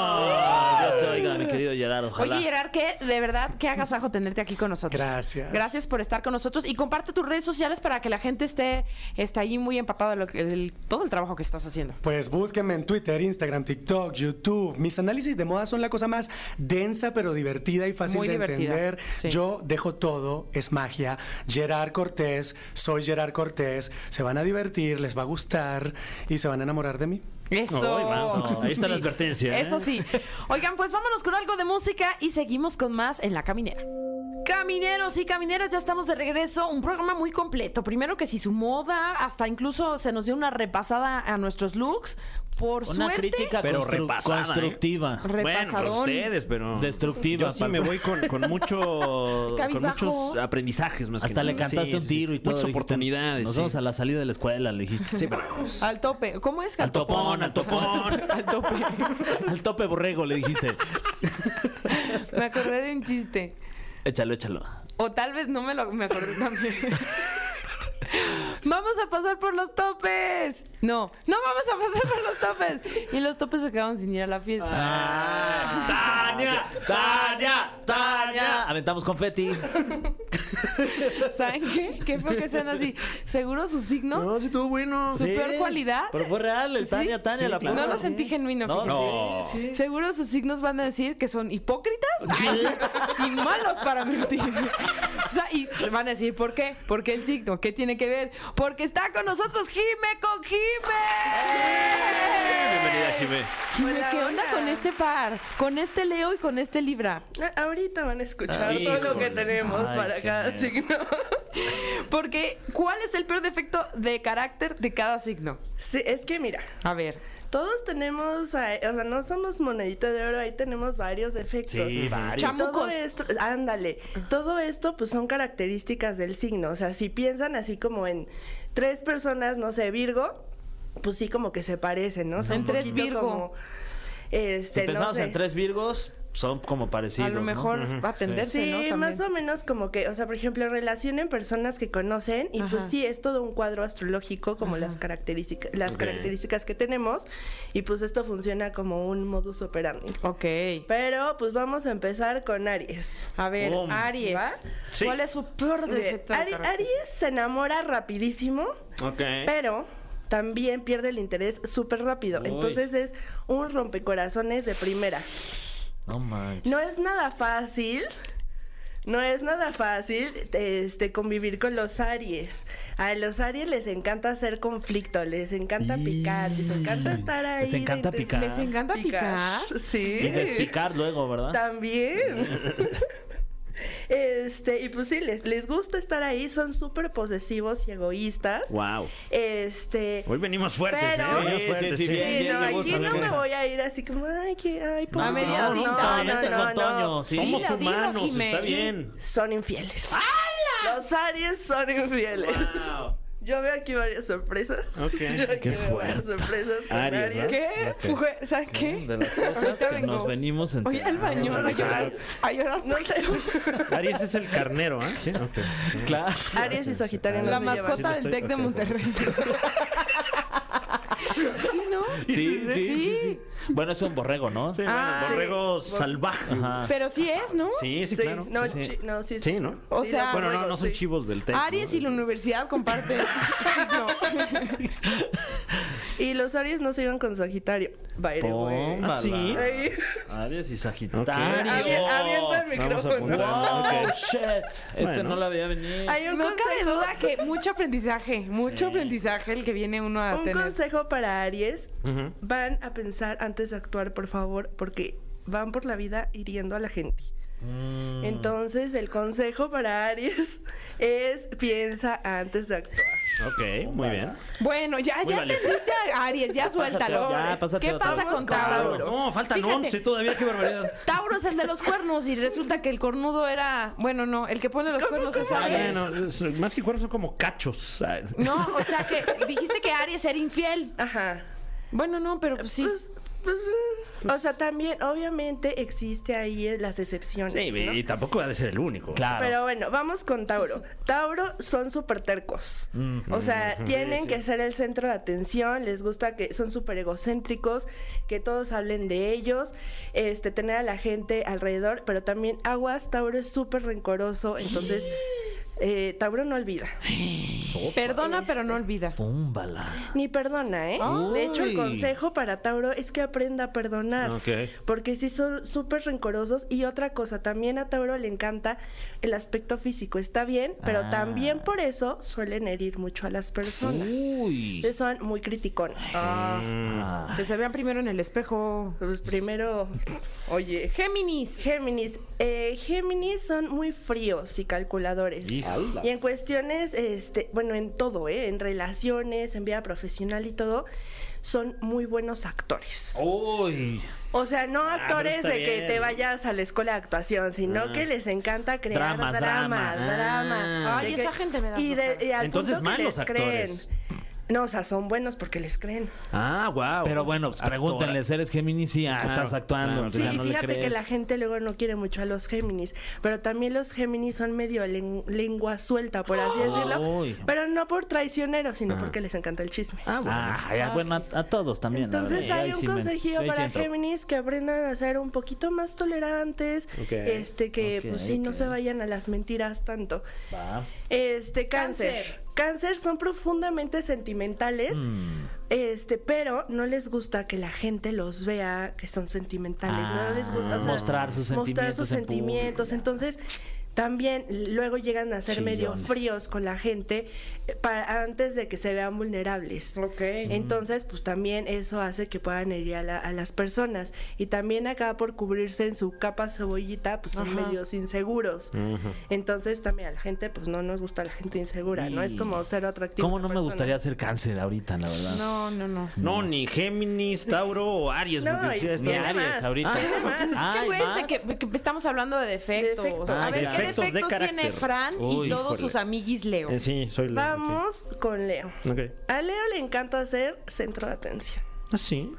D: Ojalá.
B: Oye, Gerard, que de verdad, qué agasajo tenerte aquí con nosotros.
E: Gracias.
B: Gracias por estar con nosotros y comparte tus redes sociales para que la gente esté, esté ahí muy empapado de todo el trabajo que estás haciendo.
E: Pues búsquenme en Twitter, Instagram, TikTok, YouTube. Mis análisis de moda son la cosa más densa pero divertida y fácil
B: Muy
E: de
B: divertida,
E: entender.
B: sí.
E: Yo dejo todo, es magia. Gerard Cortés, soy Gerard Cortés. Se van a divertir, les va a gustar y se van a enamorar de mí.
B: Eso.
C: Ahí está la advertencia, ¿eh?
B: Eso sí. Oigan, pues vámonos con algo de música y seguimos con más en La Caminera. Camineros y camineras, ya estamos de regreso. Un programa muy completo. Primero que si su moda, hasta incluso se nos dio una repasada a nuestros looks. Por
D: Una
B: suerte,
D: crítica
C: Pero
D: constru-
C: repasada, ¿eh?
D: constructiva.
C: Bueno,
B: repasadón.
C: pero ustedes, pero.
D: Destructiva,
C: Yo sí
D: Pablo.
C: me voy con, con mucho. con
B: Cabizbajo.
C: muchos aprendizajes más que
D: Hasta le
C: nada.
D: cantaste
C: Sí,
D: un
C: sí,
D: tiro y todo.
C: Muchas
D: dijiste,
C: oportunidades.
D: Nos
C: sí.
D: vamos a la salida de la escuela, le dijiste.
C: Sí, pero.
B: Al tope. ¿Cómo es?
D: Al topón, al topón.
B: Al tope.
D: Al tope borrego, le dijiste.
B: Me acordé de un chiste.
D: Échalo, échalo.
B: O tal vez no me lo me acordé también. Vamos a pasar por los topes. No, no vamos a pasar por los topes. Y los topes se quedaron sin ir a la fiesta.
D: Ah, ¡Tania! ¡Tania! ¡Tania! Aventamos confeti.
B: ¿Saben qué? ¿Qué fue que sean así? ¿Seguro su signo?
C: sí, estuvo bueno.
B: ¿Su peor cualidad?
D: Pero fue real, el
B: Sí,
D: Tania, Tania,
C: sí,
D: la
C: claro.
B: No lo sentí
D: sí.
B: genuino.
D: No,
B: fíjense.
D: sí, sí.
B: Seguro sus signos van a decir que son hipócritas y malos para mentir. O sea, y van a decir, ¿por qué? ¿Por qué el signo? ¿Qué tiene que ver? Porque está con nosotros Jime con Jime.
C: Bienvenida, Jimé.
B: Jime,
F: Hola,
B: ¿qué onda con este par? Con este Leo y con este Libra.
F: Ah, Ahorita van a escuchar
D: Ay,
F: todo lo que tenemos
D: Ay,
F: para cada
D: miedo.
F: signo.
B: Porque, ¿cuál es el peor defecto de carácter de cada signo?
F: Sí, es que mira,
B: A ver.
F: todos tenemos, o sea, no somos monedita de oro, ahí tenemos varios defectos.
D: Sí, varios.
B: Chamo-
F: Todo
B: Chamucos.
F: esto, ándale, todo esto pues son características del signo, o sea, si piensan así como en tres personas, no sé, Virgo, pues sí como que se parecen, ¿no? Sea,
B: En tres Virgo.
F: como, este,
D: Si
F: no
D: pensamos
F: sé.
D: en tres virgos, son como parecidos.
B: a lo
D: ¿no?
B: mejor va a atenderse,
F: Sí,
B: ¿no? También.
F: más o menos como que, o sea, por ejemplo, relacionen personas que conocen y pues sí, es todo un cuadro astrológico como las características las características que tenemos y pues esto funciona como un modus operandi.
B: Ok.
F: Pero pues vamos a empezar con Aries.
B: A ver. Aries.
F: ¿Va?
C: Sí.
B: ¿Cuál es su peor defecto? de
F: Ari-? Aries se enamora rapidísimo,
C: Ok.
F: pero también pierde el interés súper rápido.
D: Uy.
F: Entonces es un rompecorazones de primera.
D: No manches.
F: No es nada fácil. No es nada fácil este, convivir con los Aries. A los Aries les encanta hacer conflicto, les encanta picar, les encanta estar ahí.
D: Les encanta picar.
B: ¿Les encanta picar?
F: Sí.
D: Y despicar luego, ¿verdad?
F: También. Este, y pues sí, les, les gusta estar ahí, son súper posesivos y egoístas.
C: Wow.
F: Este.
C: Hoy venimos fuertes,
F: Pero-
C: ¿eh? Venimos
D: Sí,
C: fuertes,
D: sí, sí,
C: sí.
D: bien,
F: Sí,
D: bien,
F: no,
D: me
F: aquí
D: gusta,
F: no me voy a ir así como, ay, que, ay, por
B: A
F: favor".
B: mediadita.
F: No,
D: No,
F: no, no, no.
C: Somos humanos, está bien.
F: Son infieles. Los Aries son infieles.
C: Wow.
F: Yo veo aquí varias sorpresas.
C: Ok.
F: Yo
D: Qué fuerte.
F: sorpresas con
C: Aries,
F: Aries.
C: ¿no?
B: ¿Qué? Fue- ¿Sabes qué?
D: De las cosas que
B: vengo.
D: nos venimos
B: Oye, al baño, a llorar. A llorar.
F: No sé.
C: Aries es el carnero, ¿ah? Sí, ok.
D: Claro.
F: Aries y Sagitario no
B: La mascota del TEC de Monterrey. Sí, ¿no?
D: Sí, sí, sí,
B: Sí.
D: sí. Bueno, es un borrego, ¿no?
C: Sí,
B: Ah,
C: bueno,
B: sí.
C: borrego salvaje.
D: Ajá.
B: Pero sí es, ¿no?
C: Sí, sí,
F: Sí,
C: claro.
F: no,
C: sí,
F: chi- no, sí.
C: Sí, ¿no?
B: O
F: Sí,
B: sea,
C: Bueno, no, no son
F: sí.
C: chivos del TEC.
B: Aries
C: ¿no?
B: y la universidad comparten signo.
F: Y los Aries no se iban con Sagitario.
D: Tómala.
C: ¿Ah, sí?
F: Ay,
D: Aries y. Sagitario.
F: Avienta el
C: Vamos a
F: micrófono.
C: apuntar.
D: Wow,
C: Ok.
D: shit. Este
C: Bueno.
D: no la veía venir.
F: Hay un
B: No cabe
F: consejo,
B: duda que mucho aprendizaje, mucho aprendizaje el que viene uno a
F: un
B: tener.
F: consejo para Aries.
C: Ujú.
F: Van a pensar antes de actuar, por favor, porque van por la vida hiriendo a la gente.
C: Mm.
F: Entonces, el consejo para Aries es piensa antes de actuar.
C: Ok, muy bien.
B: Bueno, ya,
C: Muy
B: ya entendiste a Aries, ya suéltalo.
D: ya, pásate
B: ¿Qué
D: otra.
B: pasa con Tauro?
C: No, faltan
B: Fíjate.
C: 11 todavía, qué barbaridad.
B: Tauro es el de los cuernos y resulta que el cornudo era, bueno, no, el que pone los cuernos es
C: Ah,
B: Aries.
C: bueno, es- más que cuernos son como cachos.
B: No, o sea que dijiste que Aries era infiel.
F: Ajá.
B: Bueno, no, pero pues sí.
F: Pues. O sea, también, obviamente, existe ahí eh, las excepciones.
C: Sí,
F: ¿no?
C: y tampoco ha de ser el único.
D: Claro.
F: Pero bueno, vamos con Tauro. Tauro son súper tercos. O sea, tienen que ser el centro de atención, les gusta que son súper egocéntricos, que todos hablen de ellos, este, tener a la gente alrededor, pero también aguas, Tauro es súper rencoroso, entonces eh, Tauro no olvida.
B: Perdona, pero no olvida.
D: Púmbala.
F: Ni perdona, ¿eh? De hecho, el consejo para Tauro es que aprenda a perdonar.
C: Ok.
F: Porque sí son súper rencorosos. Y otra cosa, también a Tauro le encanta el aspecto físico. Está bien, pero
D: Ah.
F: también por eso suelen herir mucho a las personas.
D: Uy.
F: Entonces son muy criticones.
D: Ah.
B: Que se vean primero en el espejo.
F: Pues primero, oye,
B: Géminis.
F: Géminis. Eh, Géminis son muy fríos y calculadores. Y en cuestiones, este, bueno, en todo, ¿eh? En relaciones, en vida profesional y todo, son muy buenos actores.
D: Uy.
F: O sea, no
C: Ah,
F: actores de que
C: bien.
F: te vayas a la escuela de actuación, sino
C: Ah.
F: que les encanta crear
D: Dramas,
F: dramas,
D: dramas.
F: drama.
B: Ay,
F: que-
B: esa gente me da
F: y, de,
B: flojera.
F: y al
C: Entonces,
F: punto que les creen. No, o sea, son buenos porque les creen.
C: Ah, wow.
D: Pero bueno, pues, pregúntenle, ¿eres Géminis? Sí, ah,
C: Claro,
D: estás actuando.
C: claro,
F: Sí,
D: ya no le
F: fíjate
D: crees.
F: que la gente luego no quiere mucho a los Géminis, pero también los Géminis son medio len- lengua suelta, por así decirlo.
D: Uy.
F: Pero no por traicioneros, sino porque les encanta el chisme.
D: Ah, ya, bueno, a, a todos también.
F: Entonces hay un
D: sí
F: consejillo para. Géminis que aprendan a ser un poquito más tolerantes,
C: Ok.
F: este que pues sí no se vayan a las mentiras tanto.
D: Va.
F: Este cáncer.
B: Cáncer.
F: Cáncer son profundamente sentimentales,
D: Mm.
F: este, pero no les gusta que la gente los vea que son sentimentales, no les gusta o sea,
D: mostrar sus
F: mostrar
D: sentimientos
F: sus
D: en
F: sentimientos.
D: público.
F: Entonces, también luego llegan a ser medio fríos con la gente eh, para, antes de que se vean vulnerables.
B: Ok.
F: Entonces, pues también eso hace que puedan herir a, la- a las personas. Y también acá por cubrirse en su capa cebollita, pues son
B: Ajá.
F: medios inseguros. Entonces también a la gente, pues no nos gusta la gente insegura, ¿no? Es como ser atractivo.
D: ¿Cómo no me gustaría ser cáncer ahorita, la verdad?
B: No, no, no.
C: No, ni Géminis, Tauro o Aries.
F: No,
C: porque
F: y
C: sí,
D: Ni Aries
F: más,
D: ahorita.
B: Es que acuérdense
D: ¿más?
B: que, que estamos hablando de defectos.
F: Defectos.
B: A
D: Ah,
B: ver. ¿qué
C: Defectos de
B: defectos tiene
C: carácter.
B: Fran
D: Uy,
B: y todos
C: híjole.
B: sus amiguis Leo?
C: Eh, sí, soy Leo.
F: Vamos con Leo.
C: Ok. Ok.
F: A Leo le encanta ser centro de atención.
C: Ah, sí.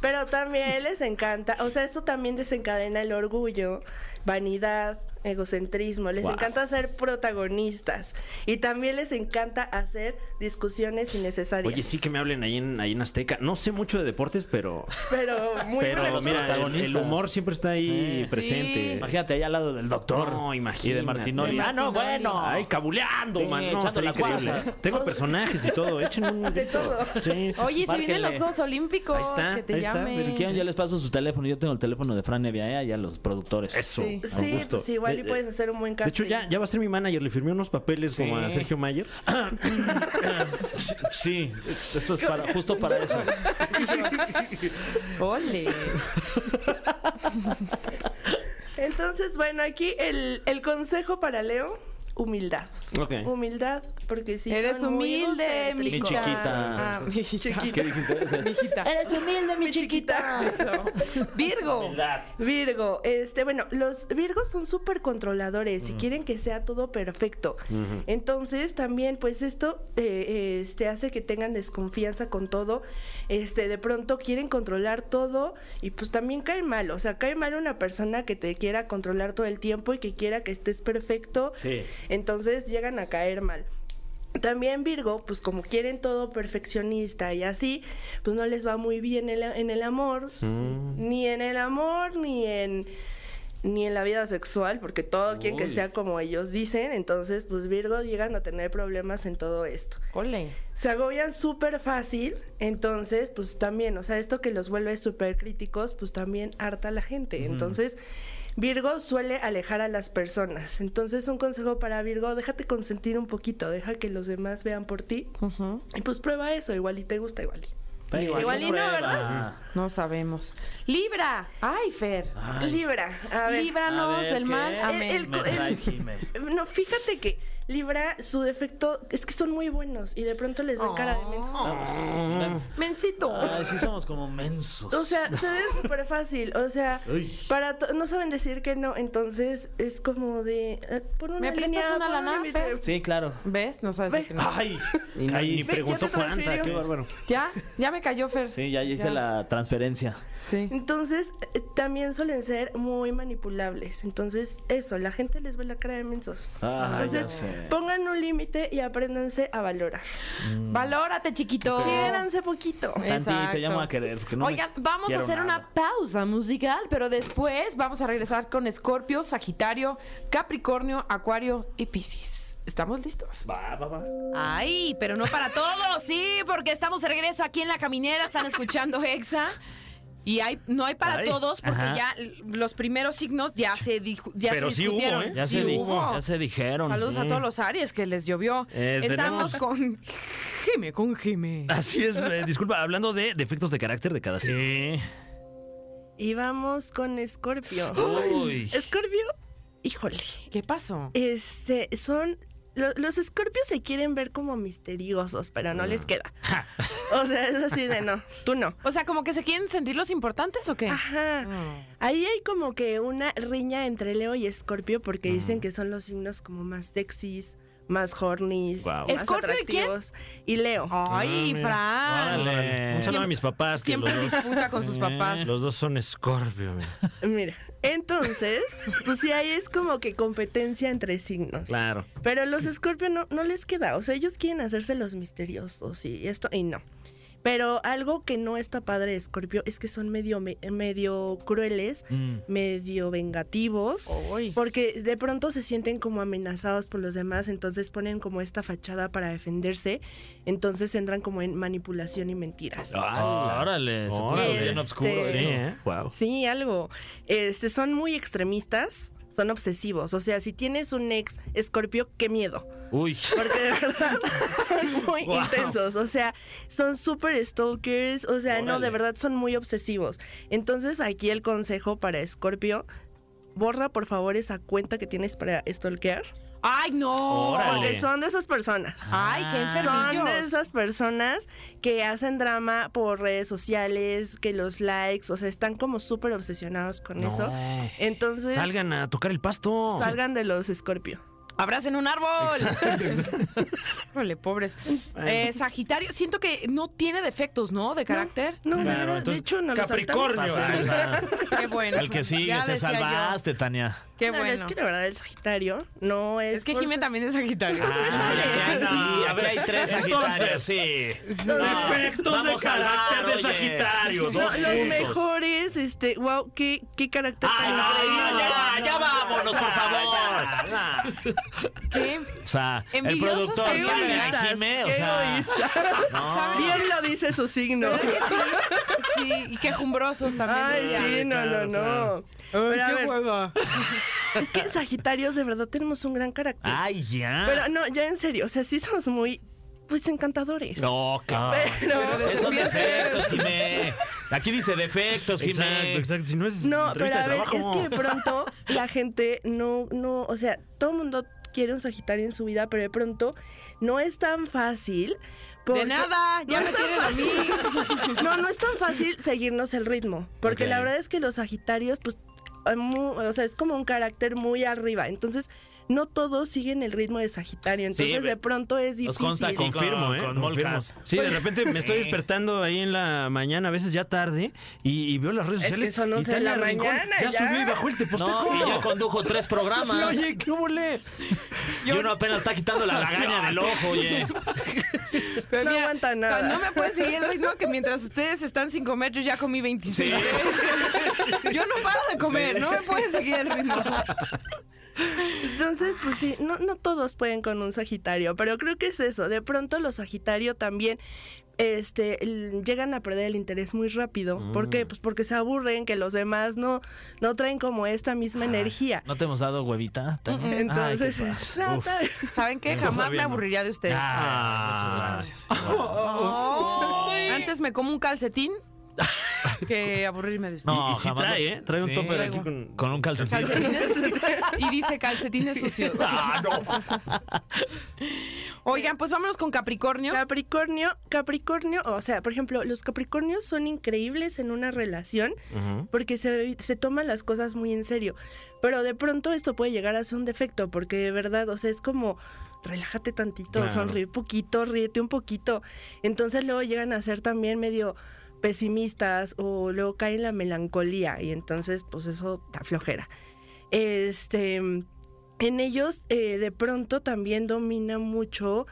F: Pero también les encanta, o sea, esto también desencadena el orgullo, vanidad, egocentrismo. Les
D: Wow.
F: encanta ser protagonistas y también les encanta hacer discusiones innecesarias.
C: Oye, sí que me hablen ahí en, ahí en Azteca. No sé mucho de deportes, pero.
F: Pero muy
C: pero mira, el,
D: protagonistas.
C: el humor siempre está ahí presente.
D: Imagínate allá al lado del doctor.
C: No,
D: Y
C: imagínate.
D: de Martinoli. Ah, no, bueno.
C: Ay, cabuleando,
D: Sí,
C: man. No,
D: echando
C: estaría
D: las
C: increíble.
D: guasas.
C: Tengo personajes y todo. Echen un
F: De todo.
C: Sí, sí.
B: Oye, se vienen los Juegos Olímpicos,
C: Ahí está,
B: que te
C: ahí está.
B: llamen.
D: Si quieren, ya les paso su teléfono. Yo tengo el teléfono de Fran Evia, ¿eh? allá los productores.
C: Eso.
B: Sí.
F: Sí, pues igual igual y
C: Eh,
F: puedes hacer un buen
C: De
F: casting.
C: hecho, ya, ya va a ser mi manager. Le firmé unos papeles como a. Sergio Mayer.
D: Sí, esto es para, justo para eso.
B: Ole.
F: Entonces, bueno, aquí el, el consejo para Leo, humildad.
C: Ok.
F: Humildad, porque si
B: Eres
F: son muy
B: humilde, mi
D: chiquita.
B: Ah, mi chiquita.
D: ¿Qué dijiste?
B: Mi hijita.
F: Eres humilde, mi chiquita.
B: Virgo.
F: Virgo, este, bueno, los Virgos son súper controladores y quieren que sea todo perfecto. Entonces, también, pues esto eh, este, hace que tengan desconfianza con todo. Este, de pronto quieren controlar todo y pues también cae mal. O sea, cae mal una persona que te quiera controlar todo el tiempo y que quiera que estés perfecto.
C: Sí.
F: Entonces llegan a caer mal. También Virgo, pues como quieren todo perfeccionista y así, pues no les va muy bien en, la- en el amor, ni en el amor, ni en ni en la vida sexual, porque todo quieren que sea como ellos dicen, entonces pues Virgo llegan a tener problemas en todo esto.
B: Ole.
F: Se agobian súper fácil, entonces pues también, o sea, esto que los vuelve súper críticos, pues también harta a la gente. Entonces, Virgo suele alejar a las personas. Entonces, un consejo para Virgo, déjate consentir un poquito, deja que los demás vean por ti. Y pues prueba eso, igual y te gusta, igual y.
D: Pero
F: Igual y no,
D: prueba.
F: ¿verdad?
B: No sabemos. Libra. Ay, Fer.
F: Libra, a ver.
B: Líbranos
D: A ver,
B: del mal. Amén.
F: El-
D: Jime.
F: No, fíjate que Libra, su defecto es que son muy buenos y de pronto les ven cara de mensos.
B: Mencito.
D: Ay, sí somos como mensos.
F: O sea, se ven súper fácil. O sea,
D: Uy.
F: para no saben decir que no. Entonces es como de. eh, pon una
B: ¿Me prestas
F: línea,
B: una lana. Fer?
D: Sí, claro.
B: ¿Ves? No sabes decir que no.
D: Ay,
C: Y, no- y
F: Ve,
C: preguntó
F: transfirió.
C: Qué bárbaro.
B: Ya, ya me cayó Fer.
D: sí, ya hice
B: Ya.
D: la transferencia.
B: Sí.
F: Entonces, eh, también suelen ser muy manipulables. Entonces, eso, la gente les ve la cara de mensos.
D: Ah, ya
F: Entonces,
D: sé.
F: Pongan un límite y apréndanse a valorar.
B: Valórate, chiquito.
F: Quiéranse poquito.
D: Tantito, ya me voy a querer. Porque no me
B: Oigan, vamos a hacer
D: nada.
B: una pausa musical, pero después vamos a regresar con Escorpio, Sagitario, Capricornio, Acuario y Piscis. ¿Estamos listos?
D: Va, va, va.
B: Ay, pero no para todos, sí, porque estamos de regreso aquí en La Caminera, están escuchando Hexa. Y hay, no hay para
C: Ay,
B: todos porque
D: ajá.
B: ya los primeros signos ya se, dijo, ya
C: Pero
B: se
C: sí hubo,
B: discutieron.
C: ¿eh?
D: Ya,
B: Sí
D: se
B: hubo.
D: ya se dijeron.
B: Saludos a todos los Aries que les llovió.
C: Eh,
B: Estamos
C: tenemos-
B: con Jime, con Jime.
G: Así es, eh, disculpa, hablando de defectos de carácter de cada signo.
D: Sí.
F: Y vamos con Escorpio.
G: Uy.
F: Escorpio, híjole.
B: ¿Qué pasó?
F: Este, son. Lo- los escorpios se quieren ver como misteriosos, pero no
B: Ah.
F: les queda. O sea, es así de no, tú no.
B: O sea, como que se quieren sentir los importantes o qué?
F: Ajá. Ahí hay como que una riña entre Leo y Escorpio porque dicen que son los signos como más sexys, más hornies,
G: Guau.
F: más
B: ¿Escorpio y quién?
F: Y Leo.
B: Ay, Fran.
G: Órale. Un saludo a mis papás, que
B: Siempre
G: los dos,
B: disputa con sus papás.
G: los dos son Scorpio. mira.
F: Mira, entonces, pues sí, ahí es como que competencia entre signos.
G: Claro.
F: Pero los Scorpio no, no les queda. O sea, ellos quieren hacerse los misteriosos y esto, y no. Pero algo que no está padre de Scorpio es que son medio, me- medio crueles,
D: Mm.
F: medio vengativos. Porque de pronto se sienten como amenazados por los demás, entonces ponen como esta fachada para defenderse. Entonces entran como en manipulación y mentiras.
G: Ah, órale. Se puso bien oscuro
F: Este-
G: esto. ¿eh? Wow.
F: Sí, algo. Este, son muy extremistas, son obsesivos. O sea, si tienes un ex escorpio, qué miedo.
G: Uy.
F: Porque de verdad son muy
G: Wow.
F: intensos. O sea, son súper stalkers. O sea, no, de
G: Órale.
F: verdad son muy obsesivos. Entonces, aquí el consejo para Escorpio. Borra por favor esa cuenta que tienes para stalkear.
B: Ay, no.
G: Órale.
F: Porque son de esas personas.
B: Ay, qué
F: Son
B: enfermillos.
F: de esas personas que hacen drama por redes sociales, que los likes, o sea, están como súper obsesionados con eso. Entonces,
G: Salgan a tocar el pasto.
F: salgan de los Escorpio.
B: Abracen un árbol. Híjole, pobres. Eh, Sagitario, siento que no tiene defectos, ¿no? De carácter.
F: No, de
G: Claro,
F: verdad, de
G: entonces,
F: hecho, no
G: Capricornio.
B: Qué bueno.
G: El que sigue,
B: Ya
G: te
B: decía yo.
G: salvaste, Tania.
B: Qué
F: No,
B: bueno.
F: es que la verdad el Sagitario no es.
B: Es que Jimé
F: ser-
B: también es Sagitario.
G: Ay, no,
D: aquí hay tres
G: Entonces,
D: Sagitarios.
G: sí.
F: No,
G: Defectos de
D: a
G: carácter de. Sagitario.
F: no,
G: Dos
F: los
G: puntos.
F: mejores este, wow, qué, qué carácter
D: Ay, ya, ya vámonos, por favor.
B: ¿Qué?
D: O sea, el productor Jime, o sea,
F: egoísta. Bien lo dice su signo.
B: ¿Verdad que sí? Sí, y quejumbrosos también.
F: Ay, sí, no, no, no. Pero a
B: qué
F: ver,
B: hueva.
F: es que Sagitarios de verdad tenemos un gran carácter.
D: Ay, ya.
F: Pero no, ya en serio, o sea, sí somos muy, pues, encantadores.
D: No, cabrón.
F: Pero,
B: de
D: Esos defectos, Jimé. Aquí dice defectos,
C: Exacto,
D: Jimé.
C: exacto. Si no es
F: No, pero a ver, es que de pronto la gente no, no, o sea, todo el mundo quiere un Sagitario en su vida, pero de pronto no es tan fácil. porque-
B: De nada, ya
F: No
B: me tienen a mí.
F: No, no es tan fácil seguirnos el ritmo, porque la verdad es que los Sagitarios, pues, o sea, es como un carácter muy arriba, entonces no todos siguen el ritmo de Sagitario, entonces de pronto es difícil.
D: Nos consta
C: Confirmo,
D: con-
C: ¿eh?
D: con
C: Confirmo.
D: Molcas.
C: Sí, de repente me estoy despertando ahí en la mañana, a veces ya tarde, y, y veo las redes
F: Es que
C: sociales.
F: son
C: y
F: 11 de
C: Tania
F: la
C: Rincón
F: mañana,
C: Ya,
F: ya.
C: subió y bajó el teposteco.
D: No, y ya condujo tres programas.
C: Sí, oye, ¿qué volé?
D: y uno apenas está quitando la lagaña del ojo, oye.
B: Pero
F: No
B: mira,
F: aguanta nada.
B: No me pueden seguir el ritmo que mientras ustedes están sin comer, yo ya comí 26
D: Sí.
B: veces. Yo no paro de comer, no me pueden seguir el ritmo.
F: Entonces, pues sí, no, no todos pueden con un Sagitario, pero creo que es eso. De pronto los Sagitario también este, llegan a perder el interés muy rápido. ¿Por
C: Mm.
F: qué? Pues porque se aburren, que los demás no, no traen como esta misma energía.
D: ¿No te hemos dado huevita?
F: Entonces,
D: Ay, qué
B: ¿Saben qué? Jamás me aburriría de ustedes.
D: Ah, muchas gracias.
B: Antes me como un calcetín que aburrirme de ustedes.
D: No,
C: y sí
D: jamás
C: trae, ¿eh? Trae un
D: Sí.
C: topper aquí con...
D: Con un calcetín.
B: Calcetines y dice calcetines sucios.
C: Ah,
B: Oigan, pues vámonos con Capricornio.
F: Capricornio, Capricornio, o sea, por ejemplo, los Capricornios son increíbles en una relación porque se, se toman las cosas muy en serio. Pero de pronto esto puede llegar a ser un defecto porque de verdad, o sea, es como relájate tantito,
C: Claro.
F: sonríe un poquito, ríete un poquito. Entonces luego llegan a ser también medio pesimistas o luego caen en la melancolía y entonces pues eso da flojera. Este, en ellos eh, de pronto también domina mucho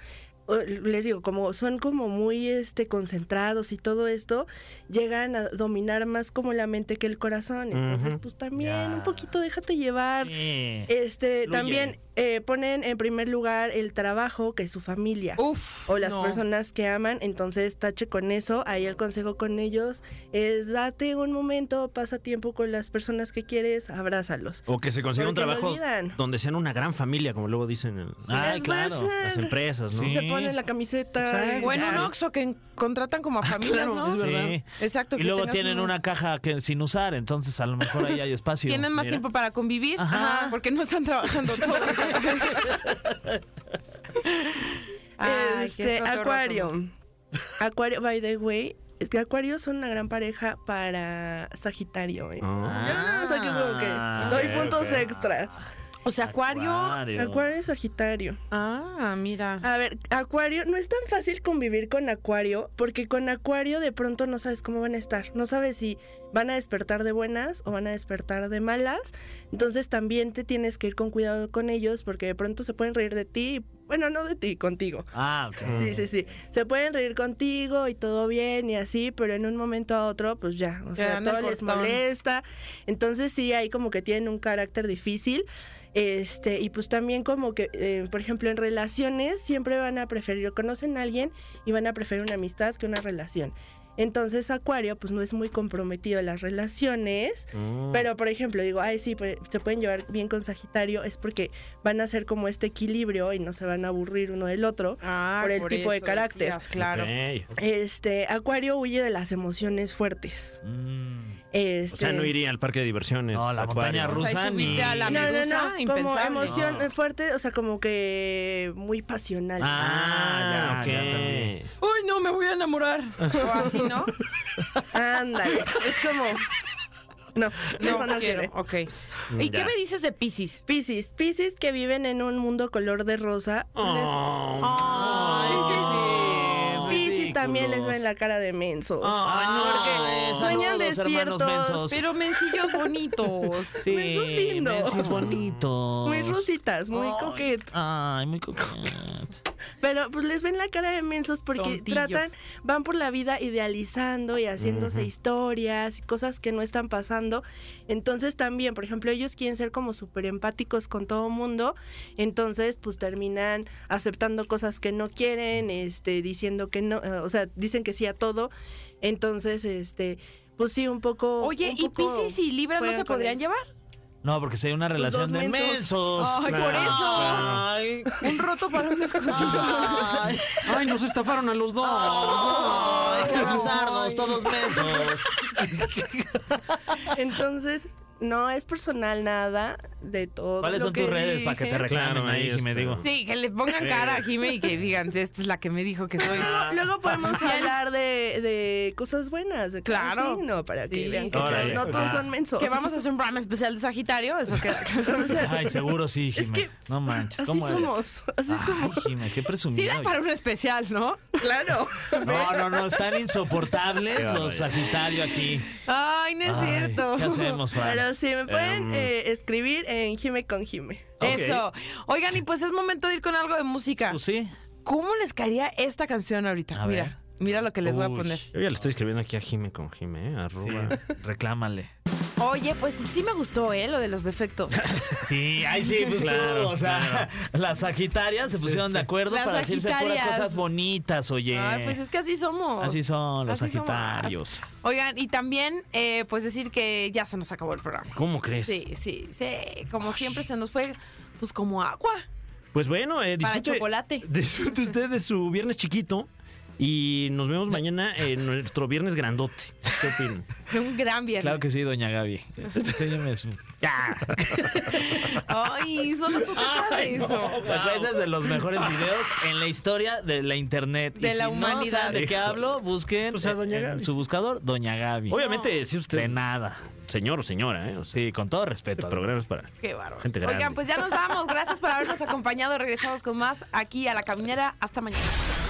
F: les digo, como son como muy este concentrados y todo esto, llegan a dominar más como la mente que el corazón. Entonces, pues también un poquito déjate llevar. Este,
C: Fluye.
F: también eh, ponen en primer lugar el trabajo, que es su familia.
B: Uf.
F: o las
B: no.
F: personas que aman, entonces tache con eso. Ahí el consejo con ellos es date un momento, pasa tiempo con las personas que quieres, abrázalos.
C: O que se consiga un trabajo donde sean una gran familia, como luego dicen
D: Ay,
F: Es
D: claro.
C: las empresas, ¿no?
D: Sí.
F: Se ponen la camiseta. y
B: O en
F: ya.
B: un Oxxo que contratan como a familias,
C: claro,
B: ¿no?
C: es verdad.
D: Sí.
B: Exacto.
D: Y
B: que
D: luego tienen
B: un-
D: una caja que sin usar, entonces a lo mejor ahí hay espacio.
B: Tienen más
D: Mira.
B: tiempo para convivir,
D: Ajá.
B: porque no están trabajando todos. Ay,
F: este, Acuario. Acuario, by the way, es que Acuario son una gran pareja para Sagitario. ¿eh?
C: Ah.
F: Ya, o sea, que como que
D: Ah,
F: doy
D: ok,
F: puntos
D: ok.
F: extras.
B: O sea, Acuario.
F: Acuario y Sagitario.
B: Ah, mira.
F: A ver, Acuario, no es tan fácil convivir con Acuario, porque con Acuario de pronto no sabes cómo van a estar. No sabes si van a despertar de buenas o van a despertar de malas. Entonces también te tienes que ir con cuidado con ellos, porque de pronto se pueden reír de ti. Bueno, no de ti, contigo.
D: Ah, ok.
F: Sí, sí, sí. Se pueden reír contigo y todo bien y así, pero en un momento a otro, pues ya, o sea, todo les molesta. Entonces sí, ahí como que tienen un carácter difícil. Este, y pues también como que, eh, por ejemplo, en relaciones siempre van a preferir, conocen a alguien y van a preferir una amistad que una relación. Entonces Acuario pues no es muy comprometido en las relaciones,
C: Mm.
F: pero por ejemplo digo, ay sí, pues, se pueden llevar bien con Sagitario, es porque van a hacer como este equilibrio y no se van a aburrir uno del otro
B: Ah,
F: por el tipo de carácter.
B: decías, claro.
F: Este, Acuario huye de las emociones fuertes.
D: Mm.
F: Este,
C: O sea, no iría al parque de diversiones.
D: No, la
C: Acuario.
D: montaña
B: O sea,
D: rusa
B: subirte
D: ni-
B: a la
F: no, no, no, como emoción
D: No.
F: fuerte, o sea, como que muy pasional.
D: Ah, ya, ok.
C: ok.
D: también.
B: Uy, no, me voy a enamorar. O así, ¿no?
F: Ándale, es como no, eso no quiero.
B: Ok. ¿Y qué
C: Ya.
B: me dices de Pisces?
F: Piscis, Piscis que viven en un mundo color de rosa.
C: Oh.
F: Piscis también les ven la cara de mensos.
C: Ay, no,
F: porque sueñan despiertos,
D: mensos.
B: Pero mencillos bonitos.
D: Sí,
F: mensos lindos.
D: mensos bonitos.
F: Muy rositas, muy
D: Ay,
F: coquet.
D: Ay, muy coquet.
F: Pero pues les ven la cara de mensos porque
B: Tontillos.
F: tratan, van por la vida idealizando y haciéndose historias y cosas que no están pasando. Entonces también, por ejemplo, ellos quieren ser como súper empáticos con todo mundo. Entonces, pues terminan aceptando cosas que no quieren, este, diciendo que no, eh, o sea, dicen que sí a todo. Entonces, este, pues sí, un poco.
B: Oye,
F: un
B: ¿y
F: poco
B: Pisces y Libra no se podrían
F: él.
B: llevar?
D: No, porque sería una relación
F: dos
D: de
F: mensos.
B: Ay, por eso.
D: Ay,
B: Un roto para un descosido.
D: ay,
C: Ay, nos estafaron a los dos.
D: hay que abrazarnos, todos mensos.
F: Entonces, no es personal nada de todo.
D: ¿Cuáles
F: lo
D: son
F: que
D: tus redes para que te reclamen
C: Claro,
D: ahí, digo?
B: Sí, que le pongan cara a Jime y que digan, esta es la que me dijo que soy.
F: Luego podemos hablar de, de cosas buenas. De
B: Claro.
F: signo, para
B: Sí.
F: que vean que no todos son mensos.
B: Que vamos a hacer un programa especial de Sagitario, eso queda claro.
F: O sea,
D: Ay, seguro sí,
F: Es
D: Jimé.
F: que
D: no manches,
F: así
D: ¿cómo eres?
F: somos. Así
D: Ay,
F: somos.
D: Jimé, qué
B: Sí,
D: presumido.
B: era para un especial, ¿no?
F: Claro.
D: No, no, no, están insoportables los. Sagitario aquí.
B: Ay, no es
D: Ay,
B: cierto.
D: ¿Qué hacemos, Fran?
F: Pero sí, me pueden
C: Em.
F: eh, escribir en Jime con Jime.
B: Eso. Oigan, y pues es momento de ir con algo de música.
D: Pues sí.
B: ¿Cómo les caería esta canción ahorita?
D: A ver.
B: mira, mira lo que les voy a poner.
C: Yo ya le estoy escribiendo aquí a Jime con Jime, ¿eh? Arroba.
D: Sí, reclámale.
B: Oye, pues sí me gustó, ¿eh? Lo de los defectos.
D: Sí, ay, sí, pues
C: Claro,
D: tú, o sea, las Sagitarias se pusieron
C: sí.
D: de acuerdo
B: Las
D: para decirse puras cosas bonitas, oye.
B: Ay, pues es que así somos.
D: Así son los
B: Así somos.
D: Sagitarios.
B: Oigan, y también, eh, pues decir que ya se nos acabó el programa.
C: ¿Cómo crees?
B: Sí, sí, sí. Como siempre se nos fue, pues como agua.
C: Pues bueno, eh,
B: Para
C: disfrute,
B: chocolate.
C: disfrute usted de su viernes chiquito y nos vemos mañana en nuestro viernes grandote. ¿Qué opinan?
B: Un gran viernes.
D: Claro que sí, doña Gaby. Enséñame su.
C: Ya.
B: Ay, solo tú te sabes eso.
D: Ese es de los mejores videos en la historia de la internet.
B: De
D: Y
B: la
D: si no
B: humanidad.
D: saben ¿De qué hablo? Busquen
C: Pues a doña
D: en
C: Gaby.
D: su buscador, Doña Gaby.
C: Obviamente, si usted.
D: De nada.
C: Señor o señora, ¿eh? O sea,
D: Sí, con todo respeto.
C: el programa es para.
B: Qué bárbaro.
C: Gente grande.
B: Oigan, pues ya nos vamos. Gracias por habernos acompañado. Regresamos con más aquí a la caminera. Hasta mañana.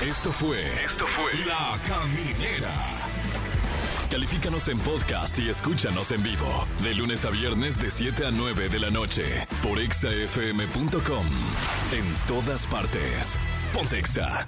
A: Esto fue. Esto fue. La Caminera. Califícanos en podcast y escúchanos en vivo. De lunes a viernes, de 7 a 9 de la noche. Por exafm.com. En todas partes. Pontexa.